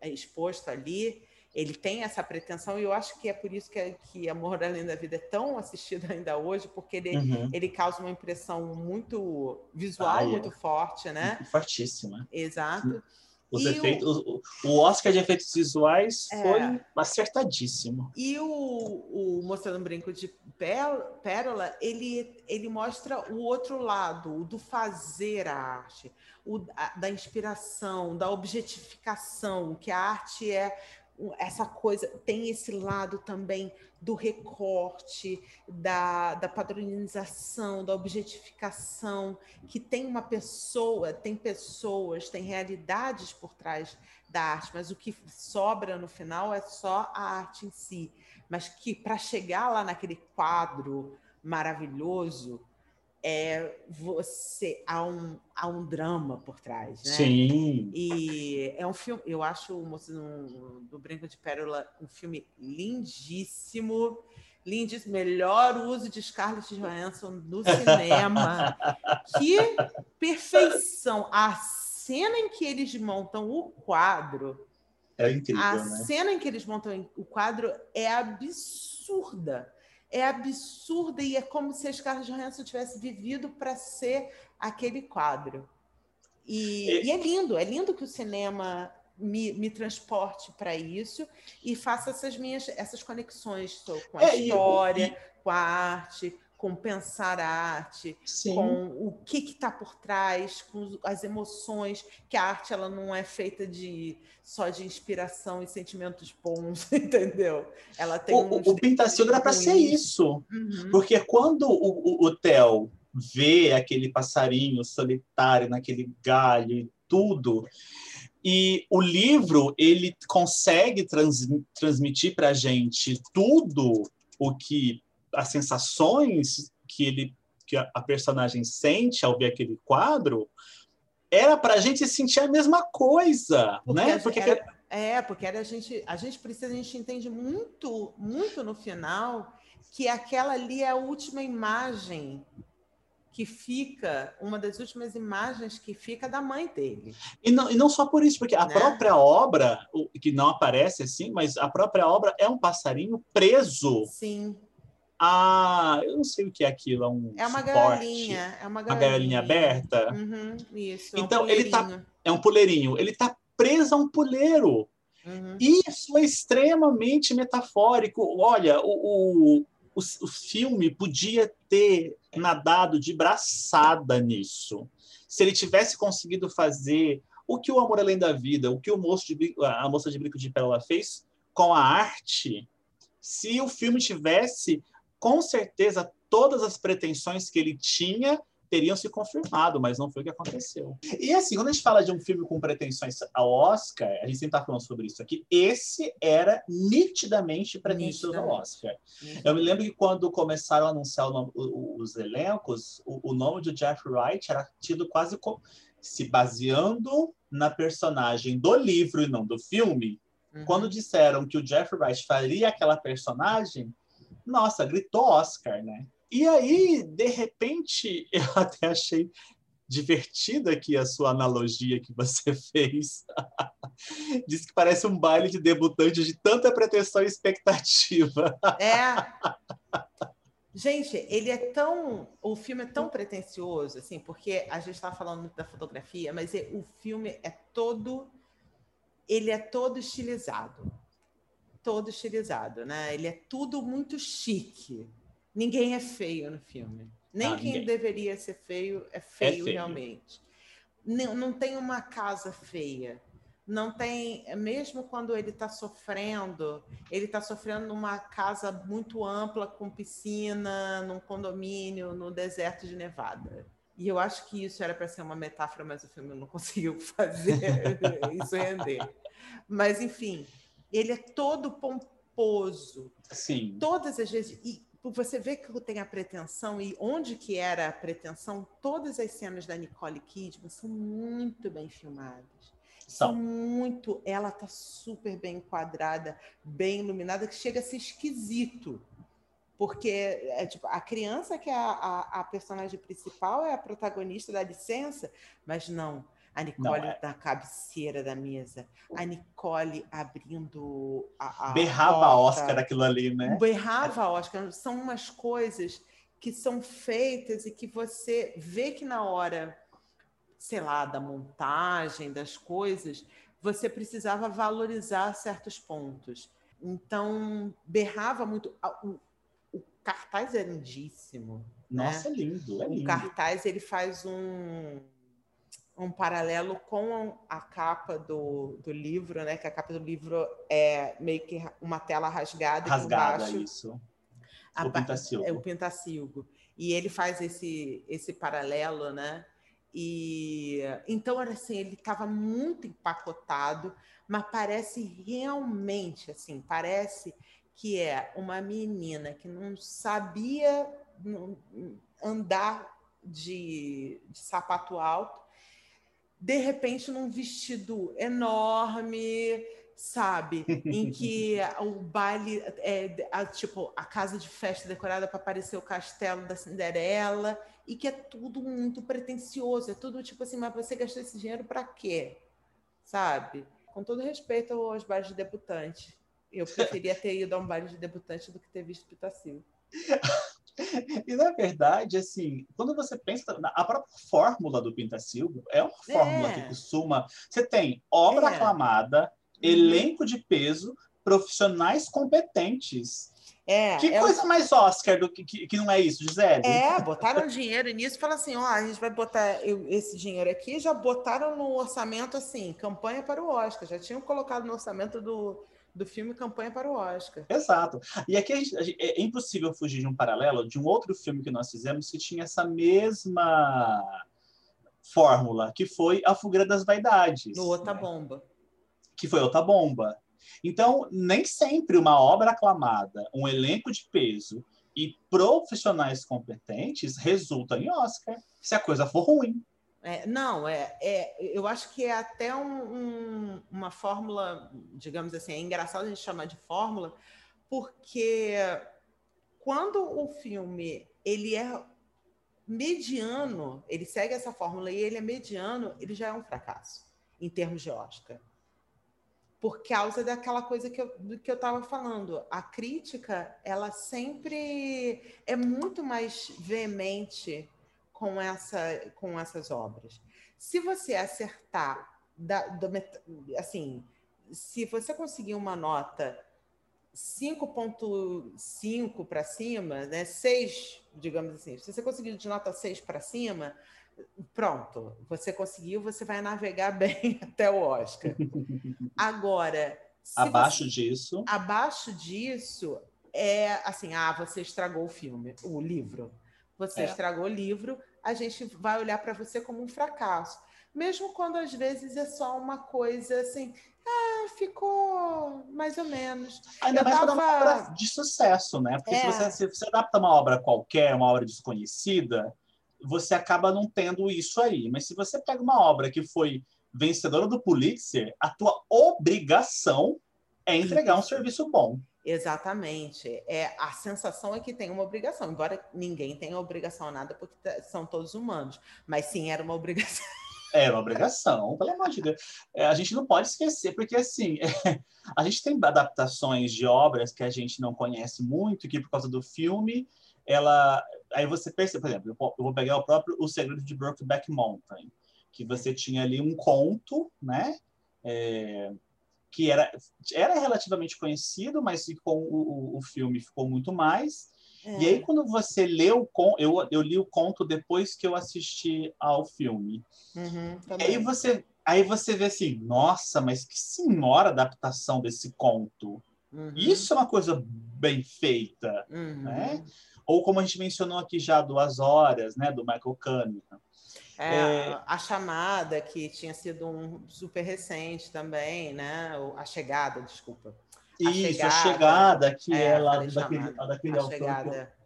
exposto ali ele tem essa pretensão e eu acho que é por isso que, é, que Amor Além da Vida é tão assistido ainda hoje, porque ele, uhum. ele causa uma impressão muito visual, ah, é. muito forte, né? Fortíssima. Exato. Os e efeitos, o, o Oscar de efeitos visuais é, foi acertadíssimo. E o, o Mostrando um Brinco de Pérola, ele, ele mostra o outro lado, o do fazer a arte, o, a, da inspiração, da objetificação, que a arte é essa coisa, tem esse lado também do recorte, da, da padronização, da objetificação, que tem uma pessoa, tem pessoas, tem realidades por trás da arte, mas o que sobra no final é só a arte em si. Mas que para chegar lá naquele quadro maravilhoso, é você há um, há um drama por trás, né? Sim. E é um filme, eu acho o Moço do Brinco de Pérola um filme lindíssimo, lindíssimo, melhor uso de Scarlett Johansson no cinema. que perfeição! A cena em que eles montam o quadro é incrível, a né? cena em que eles montam o quadro é absurda é absurda e é como se a Scarlett Johansson tivesse vivido para ser aquele quadro. E, e... e, é lindo, é lindo que o cinema me, me transporte para isso e faça essas minhas essas conexões com a é, história, e... com a arte, com pensar a arte, Sim. com o que está por trás, com as emoções, que a arte ela não é feita de só de inspiração e sentimentos bons, entendeu? Ela tem o, o Pintacilda era para ser isso, uhum. porque quando o, o, o Theo vê aquele passarinho solitário naquele galho e tudo, e o livro ele consegue trans, transmitir para a gente tudo o que as sensações que ele que a, personagem sente ao ver aquele quadro era para a gente sentir a mesma coisa, porque né? Porque era, é porque era a gente a gente precisa a gente entende muito muito no final que aquela ali é a última imagem que fica, uma das últimas imagens que fica da mãe dele. E não, e não só por isso, porque a né? própria obra, que não aparece assim, mas a própria obra é um passarinho preso Sim. Ah, eu não sei o que é aquilo, é um É uma suporte. gaiolinha, é uma gaiolinha. Uma gaiolinha aberta? Uhum, isso, é então, um ele tá... É um puleirinho. Ele tá preso a um puleiro. Uhum. Isso é extremamente metafórico. Olha, o, o, o, o filme podia ter nadado de braçada nisso. Se ele tivesse conseguido fazer o que o Amor Além da Vida, o que o moço de, a moça de Brinco de Pérola fez com a arte, se o filme tivesse com certeza todas as pretensões que ele tinha teriam se confirmado, mas não foi o que aconteceu. E assim, quando a gente fala de um filme com pretensões ao Oscar, a gente sempre está falando sobre isso aqui, esse era nitidamente pretensioso ao Oscar. Eu me lembro que quando começaram a anunciar nome, os elencos, o, o, nome de Jeff Wright era tido quase como se baseando na personagem do livro e não do filme. Uhum. Quando disseram que o Jeff Wright faria aquela personagem, nossa, gritou Oscar, né? E aí, de repente, eu até achei divertida aqui a sua analogia que você fez. Diz que parece um baile de debutantes de tanta pretensão e expectativa. É. Gente, ele é tão. O filme é tão pretencioso, assim, porque a gente estava falando muito da fotografia, mas o filme é todo. Ele é todo estilizado todo estilizado, né? Ele é tudo muito chique. Ninguém é feio no filme. Nem Ah, quem ninguém. deveria ser feio é feio, feio. realmente. Não, não tem uma casa feia. Não tem, mesmo quando ele está sofrendo, ele está sofrendo numa casa muito ampla, com piscina, num condomínio, no deserto de Nevada. E eu acho que isso era para ser uma metáfora, mas o filme não conseguiu fazer isso render. Mas, enfim, ele é todo pomposo, Sim. todas as vezes. E você vê que tem a pretensão e onde que era a pretensão, todas as cenas da Nicole Kidman são muito bem filmadas. São São. muito. Ela tá super bem enquadrada, bem iluminada, que chega a ser esquisito. Porque é tipo, a criança que é a, a, a personagem principal é a protagonista da licença, mas não. A Nicole é. na cabeceira da mesa, a Nicole abrindo a, a Berrava porta. Oscar aquilo ali, né? Berrava Oscar. São umas coisas que são feitas e que você vê que na hora, sei lá, da montagem das coisas, você precisava valorizar certos pontos. Então, berrava muito. A- O, o cartaz é lindíssimo. Nossa, é lindo, é O lindo. cartaz ele faz um, um paralelo com a capa do, do livro, né? Que a capa do livro é meio que uma tela rasgada, Rasgada, baixo isso. a O Pintacilgo. é o Pintacilgo. E ele faz esse, esse paralelo, né? E então era assim, ele estava muito empacotado, mas parece realmente assim, parece que é uma menina que não sabia andar de, de sapato alto, de repente num vestido enorme, sabe? em que o baile é a, tipo a casa de festa decorada para parecer o castelo da Cinderela e que é tudo muito pretensioso, é tudo tipo assim, mas você gastou esse dinheiro para quê? Sabe? Com todo respeito aos bailes de debutante, eu preferia ter ido a um baile de debutante do que ter visto Pitacil. E na verdade, assim, quando você pensa na a própria fórmula do Pintacilgo, é uma fórmula É. que costuma. Você tem obra É. aclamada, Uhum. elenco de peso, profissionais competentes. É, que é o- coisa mais Oscar do que, que, que não é isso, Gisele? É, botaram dinheiro nisso e falaram assim: ó, a gente vai botar esse dinheiro aqui, já botaram no orçamento assim, campanha para o Oscar, já tinham colocado no orçamento do, do filme campanha para o Oscar. Exato. E aqui a gente- a gente- é impossível fugir de um paralelo de um outro filme que nós fizemos que tinha essa mesma fórmula, que foi A Fuga das Vaidades. No Outra né? Bomba. que foi outra bomba. Então, nem sempre uma obra aclamada, um elenco de peso e profissionais competentes resulta em Oscar, se a coisa for ruim. É, não, é, é, eu acho que é até um- um- uma fórmula, digamos assim, é engraçado a gente chamar de fórmula, porque quando o filme ele é mediano, ele segue essa fórmula e ele é mediano, ele já é um fracasso em termos de Oscar. Por causa daquela coisa que eu, que eu estava falando. A crítica, ela sempre é muito mais veemente com, essa, com essas obras. Se você acertar, da, met- assim, se você conseguir uma nota 5.5 para cima, né, 6, digamos assim, se você conseguir de nota 6 para cima, pronto, você conseguiu, você vai navegar bem até o Oscar. Agora, Abaixo você- disso, abaixo disso é assim, ah, você estragou o filme, o livro. Você É. estragou o livro, a gente vai olhar para você como um fracasso. Mesmo quando às vezes é só uma coisa assim, ah, ficou mais ou menos. ainda eu mais é uma tava- obra de sucesso, né? Porque se, É. você, se você adapta uma obra qualquer, uma obra desconhecida, você acaba não tendo isso aí. Mas se você pega uma obra que foi vencedora do Pulitzer, a tua obrigação é entregar um serviço bom. Exatamente. É, a sensação é que tem uma obrigação, embora ninguém tenha obrigação a nada, porque tá- são todos humanos. Mas sim, era uma obrigação. Era uma obrigação, pelo amor de Deus. É, a gente não pode esquecer, porque assim, a gente tem adaptações de obras que a gente não conhece muito, que por causa do filme, ela. Aí você percebe, por exemplo, eu vou pegar o próprio O Segredo de Brokeback Mountain, que você tinha ali um conto, né? É, que era, era relativamente conhecido, mas com o, o, filme ficou muito mais. É. E aí, quando você lê o conto, eu, eu li o conto depois que eu assisti ao filme. Uhum, aí você aí você vê assim, nossa, mas que senhora adaptação desse conto. Uhum. Isso é uma coisa bem feita, uhum. né? Ou como a gente mencionou aqui já, Duas Horas, né, do Michael Cunningham. É, é... A chamada, que tinha sido um super recente também, né? A chegada, desculpa. A Isso, chegada, a chegada, que é, é lá daquele, daquele a autor. Chegada.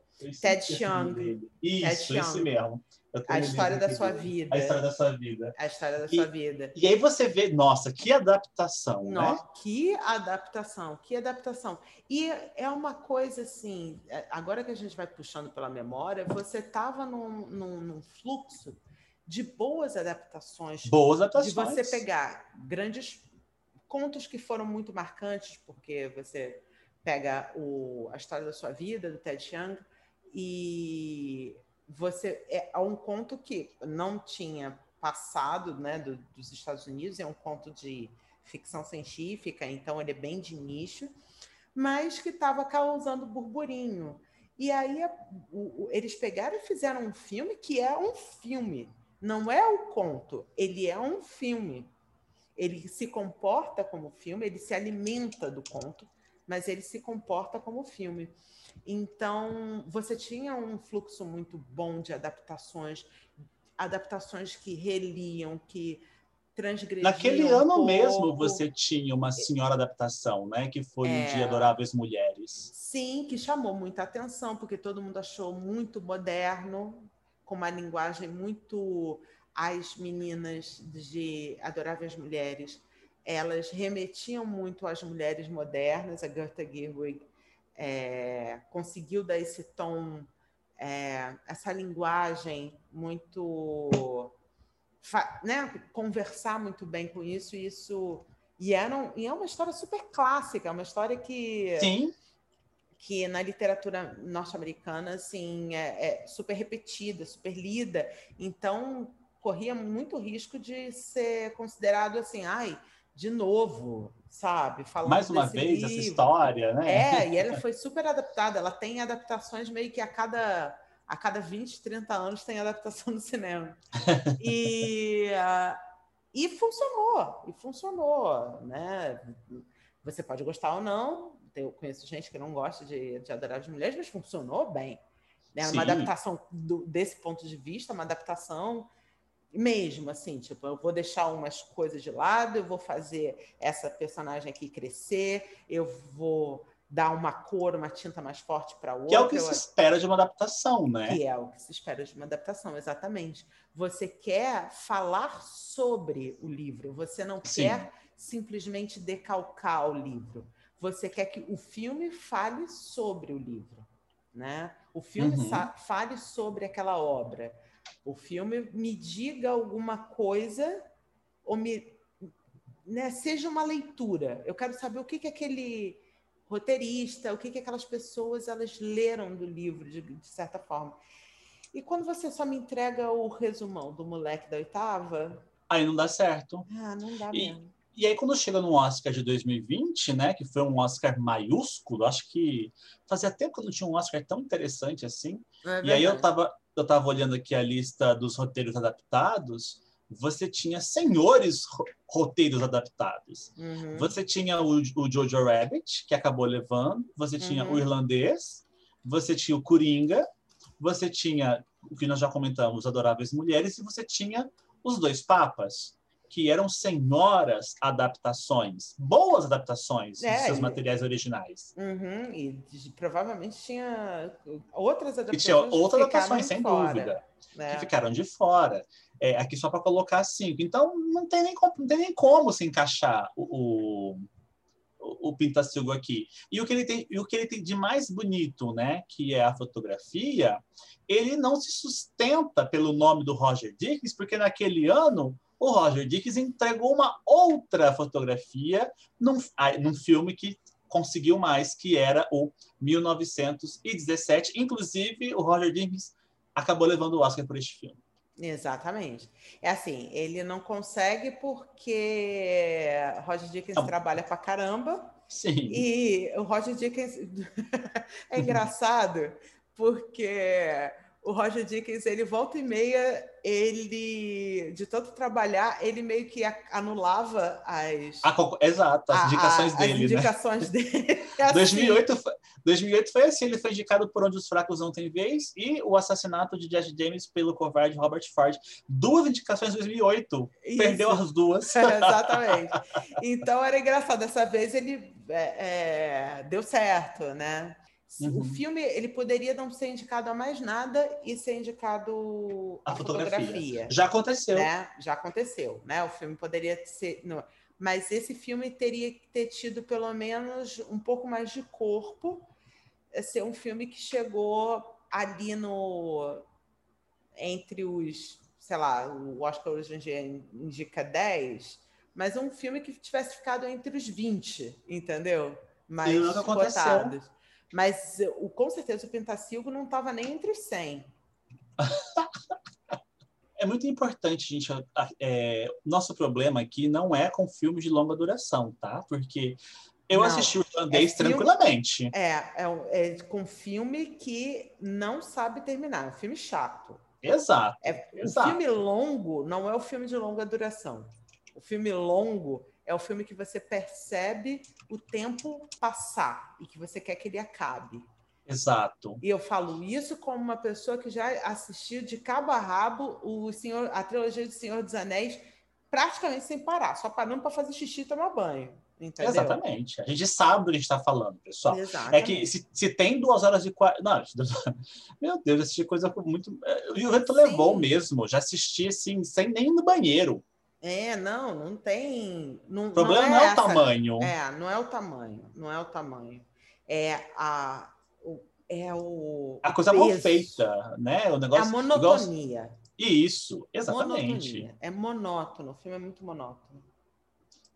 Ted Chiang. Isso, Ted esse mesmo. A história da sua vida. A história da sua vida. A história da e, sua vida. E aí você vê, nossa, que adaptação, né? Que adaptação, que adaptação. E é uma coisa assim, é, agora que a gente vai puxando pela memória, você estava num, num, num fluxo de boas adaptações. Boas adaptações. De você pegar grandes contos que foram muito marcantes, porque você pega o, a história da sua vida, do Ted Chiang, e você é, é um conto que não tinha passado né, do, dos Estados Unidos, é um conto de ficção científica, então ele é bem de nicho, mas que estava causando burburinho. E aí o, o, eles pegaram e fizeram um filme que é um filme não é o conto, ele é um filme. Ele se comporta como filme, ele se alimenta do conto, mas ele se comporta como filme. Então, você tinha um fluxo muito bom de adaptações, adaptações que reliam, que. Naquele um ano mesmo você tinha uma senhora adaptação, né? Que foi é... o de Adoráveis Mulheres. Sim, que chamou muita atenção, porque todo mundo achou muito moderno, com uma linguagem muito as meninas de Adoráveis Mulheres, elas remetiam muito às mulheres modernas. A Gerta Gerwig é, conseguiu dar esse tom, é, essa linguagem muito, né, conversar muito bem com isso. E isso e, era e é uma história super clássica, é uma história que Sim que na literatura norte-americana assim é, é, super repetida, super lida, então corria muito risco de ser considerado assim, ai, de novo, sabe? Falando Mais uma vez livro. essa história, né? É, e ela foi super adaptada. Ela tem adaptações meio que a cada a cada 20, 30 anos tem adaptação no cinema. E, uh, e funcionou, e funcionou, né? Você pode gostar ou não, eu conheço gente que não gosta de, de adorar as mulheres, mas funcionou bem. Né? Uma adaptação do, desse ponto de vista, uma adaptação mesmo, assim, tipo, eu vou deixar umas coisas de lado, eu vou fazer essa personagem aqui crescer, eu vou dar uma cor, uma tinta mais forte para outra. Que é o que eu... se espera de uma adaptação, né? Que é o que se espera de uma adaptação, exatamente. Você quer falar sobre o livro, você não Sim. quer simplesmente decalcar o livro você quer que o filme fale sobre o livro, né? O filme uhum. fale sobre aquela obra. O filme me diga alguma coisa ou me né, seja uma leitura. Eu quero saber o que, que aquele roteirista, o que, que aquelas pessoas elas leram do livro de, de certa forma. E quando você só me entrega o resumão do moleque da oitava, aí não dá certo. Ah, não dá e, mesmo. E aí, quando chega no Oscar de 2020, né, que foi um Oscar maiúsculo, acho que fazia tempo que não tinha um Oscar tão interessante assim. É e aí eu estava eu tava olhando aqui a lista dos roteiros adaptados, você tinha senhores roteiros adaptados. Uhum. Você tinha o, o, Jojo Rabbit, que acabou levando, você tinha uhum. o Irlandês, você tinha o Coringa, você tinha o que nós já comentamos, Adoráveis Mulheres, e você tinha os dois papas que eram senhoras adaptações, boas adaptações é, de seus materiais originais. Uhum, e provavelmente tinha outras adaptações. E tinha outras adaptações, sem fora, dúvida, né? que ficaram de fora. É, aqui só para colocar cinco. Então, não tem nem, não tem nem como se encaixar o, o, o Pintacilgo aqui. E o, que ele tem, e o que ele tem de mais bonito, né, que é a fotografia, ele não se sustenta pelo nome do Roger Dickens, porque naquele ano o Roger Dickens entregou uma outra fotografia num, num filme que conseguiu mais, que era o 1917. Inclusive, o Roger Dickens acabou levando o Oscar por este filme. Exatamente. É assim, ele não consegue porque Roger Dickens não. trabalha pra caramba. Sim. E o Roger Dickens é engraçado porque o Roger Dickens, ele volta e meia, ele, de tanto trabalhar, ele meio que anulava as... A, exato, as indicações a, dele, As né? indicações né? dele. É assim. 2008, 2008 foi assim, ele foi indicado por Onde os Fracos Não Têm Vez e o assassinato de Jesse James pelo covarde Robert Ford. Duas indicações em 2008, Isso. perdeu as duas. exatamente. Então era engraçado, dessa vez ele é, é, deu certo, né? Uhum. O filme ele poderia não ser indicado a mais nada e ser indicado a, a fotografia. fotografia. Já aconteceu. Né? Já aconteceu, né? O filme poderia ser. No... Mas esse filme teria que ter tido pelo menos um pouco mais de corpo. É ser um filme que chegou ali no. Entre os. Sei lá, o Oscar hoje em dia indica 10, mas um filme que tivesse ficado entre os 20, entendeu? Mais cotados. Mas o, com certeza o Pentacilgo não estava nem entre os 100. é muito importante, gente. É, nosso problema aqui não é com filmes de longa duração, tá? Porque eu não, assisti o irlandês é tranquilamente. É, é, é, com filme que não sabe terminar. É um filme chato. Exato. É, exato. O filme longo não é o filme de longa duração. O filme longo é o filme que você percebe o tempo passar e que você quer que ele acabe. Exato. E eu falo isso como uma pessoa que já assistiu de cabo a rabo o Senhor, a trilogia de Senhor dos Anéis praticamente sem parar, só parando para fazer xixi e tomar banho. Entendeu? Exatamente. A gente sabe do que a gente está falando, pessoal. Exatamente. É que se, se tem duas horas e quatro. Não, meu Deus, assisti coisa muito. E o vento levou mesmo. Já assisti assim, sem nem ir no banheiro. É, não, não tem. Não, o problema não é, não é o tamanho. É, não é o tamanho. Não é o tamanho. É a. O, é o. A coisa peso. mal feita, né? O negócio. É a monotonia. Igual... Isso, exatamente. Monotonia. É monótono. O filme é muito monótono.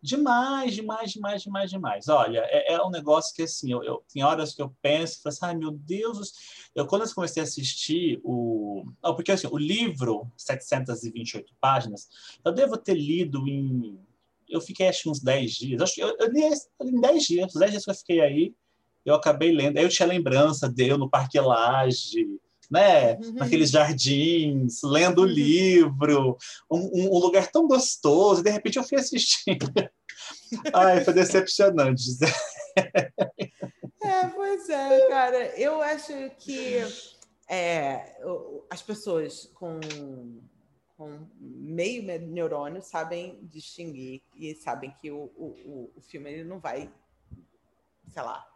Demais, demais, demais, demais, demais. Olha, é, é um negócio que, assim, eu, eu, tem horas que eu penso, falo assim, ai, meu Deus... Eu, quando eu comecei a assistir o... Porque, assim, o livro, 728 páginas, eu devo ter lido em... Eu fiquei, acho, uns 10 dias. Acho, eu, eu li em 10 dias. Os 10 dias que eu fiquei aí, eu acabei lendo. Aí eu tinha lembrança dele no Parque Lage, né? Uhum. Naqueles jardins, lendo o uhum. livro, um, um, lugar tão gostoso. De repente eu fui assistindo. Ai, foi decepcionante. é, pois é, cara. Eu acho que é, as pessoas com, com meio neurônio sabem distinguir e sabem que o, o, o filme ele não vai, sei lá,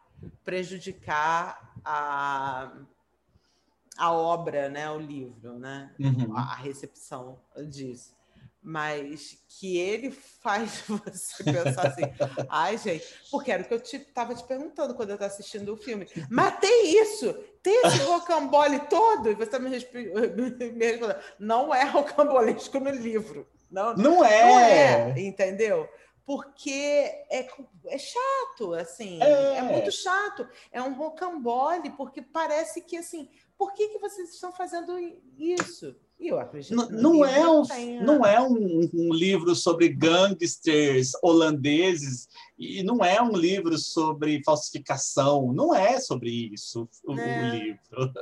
prejudicar a a obra, né, o livro, né, uhum. a recepção disso. Mas que ele faz você pensar assim, ai, gente, porque era o que eu estava te, te, perguntando quando eu estava assistindo o filme. Mas tem isso, tem esse rocambole todo, e você tá me, me respondendo, não é rocambolesco no livro. Não, não, é. não é, entendeu? porque é, é chato, assim, é. é. muito chato. É um rocambole, porque parece que, assim, por que, que vocês estão fazendo isso? E eu acredito não, não é um, não é um, um, livro sobre gangsters holandeses e não é um livro sobre falsificação. Não é sobre isso o, é. o livro.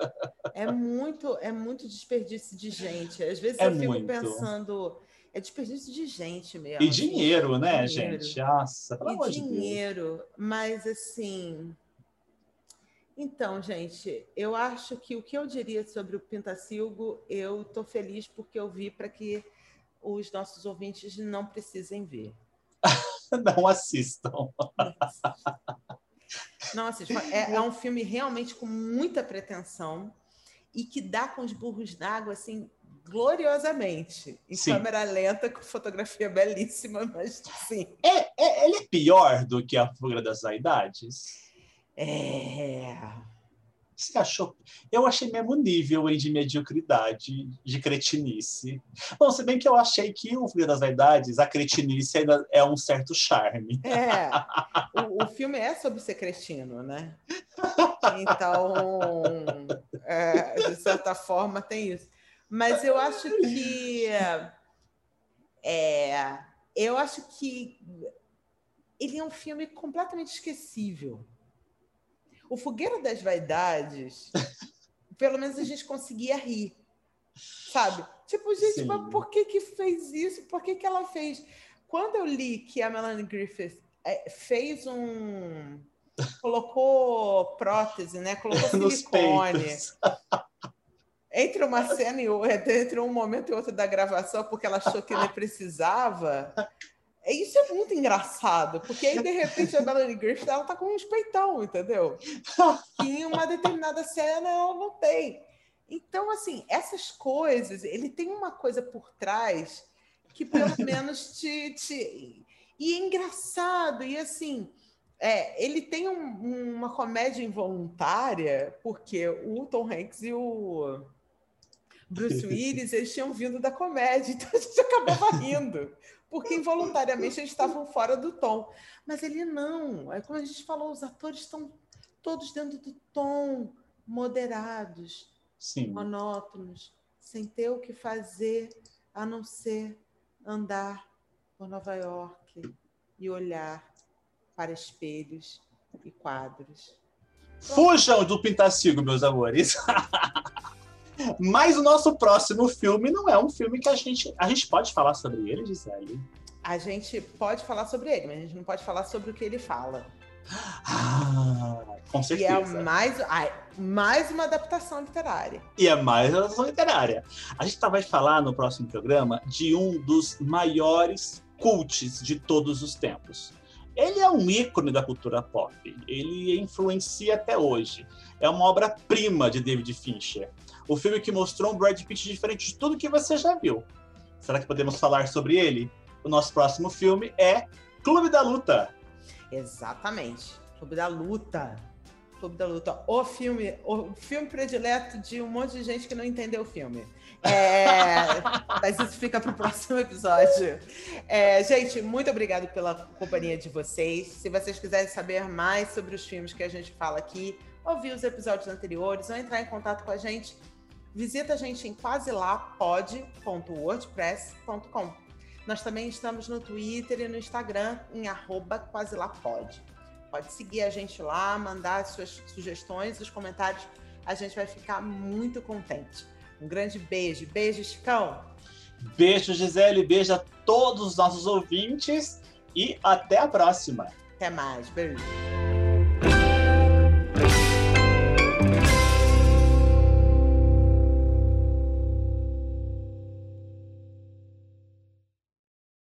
É muito, é muito desperdício de gente. Às vezes é eu fico muito. pensando, é desperdício de gente mesmo. E dinheiro, né, dinheiro. gente? Nossa, pelo e amor dinheiro, de mas assim então, gente, eu acho que o que eu diria sobre o Pintacilgo, eu estou feliz porque eu vi para que os nossos ouvintes não precisem ver. não assistam. Não assistam. É, é, um filme realmente com muita pretensão e que dá com os burros d'água assim gloriosamente em sim. câmera lenta com fotografia belíssima, mas sim. É, é, ele é pior do que a Fuga das Vaidades? É. Você achou? Eu achei mesmo nível de mediocridade, de cretinice. Bom, se bem que eu achei que o Filho das Vaidades, a cretinice ainda é um certo charme. É. O, o filme é sobre ser cretino, né? Então, é, de certa forma, tem isso. Mas eu acho que. É, eu acho que ele é um filme completamente esquecível. O Fogueira das Vaidades, pelo menos a gente conseguia rir. Sabe? Tipo, gente, Sim. mas por que que fez isso? Por que que ela fez? Quando eu li que a Melanie Griffith é, fez um colocou prótese, né? Colocou silicone. Entre uma cena e outra, entre um momento e outro da gravação, porque ela achou que ele precisava. Isso é muito engraçado, porque aí, de repente, a Melanie Griffith, ela tá com um espeitão, entendeu? Que em uma determinada cena ela não tem. Então, assim, essas coisas, ele tem uma coisa por trás que pelo menos te, te... E é engraçado, e assim, é, ele tem um, uma comédia involuntária, porque o Tom Hanks e o Bruce Willis, eles tinham vindo da comédia, então a gente acabava rindo, porque involuntariamente eles estavam fora do tom. Mas ele não, é como a gente falou, os atores estão todos dentro do tom, moderados, Sim. monótonos, sem ter o que fazer a não ser andar por Nova York e olhar para espelhos e quadros. Fujam do Pintacilgo, meus amores. Mas o nosso próximo filme não é um filme que a gente. A gente pode falar sobre ele, Gisele? A gente pode falar sobre ele, mas a gente não pode falar sobre o que ele fala. Ah, com certeza. E é mais, ah, mais uma adaptação literária. E é mais uma adaptação literária. A gente vai falar no próximo programa de um dos maiores cults de todos os tempos. Ele é um ícone da cultura pop. Ele influencia até hoje. É uma obra-prima de David Fincher. O filme que mostrou um Brad Pitt diferente de tudo que você já viu. Será que podemos falar sobre ele? O nosso próximo filme é Clube da Luta. Exatamente. Clube da Luta. Clube da Luta. O filme, o filme predileto de um monte de gente que não entendeu o filme. É, mas isso fica para o próximo episódio. É, gente, muito obrigado pela companhia de vocês. Se vocês quiserem saber mais sobre os filmes que a gente fala aqui, ouvir os episódios anteriores ou entrar em contato com a gente, visita a gente em quasilapod.wordpress.com. Nós também estamos no Twitter e no Instagram em arroba quasilapod. Pode seguir a gente lá, mandar suas sugestões, os comentários. A gente vai ficar muito contente. Um grande beijo. Beijo, Chicão. Beijo, Gisele. Beijo a todos os nossos ouvintes e até a próxima. Até mais. Beijo.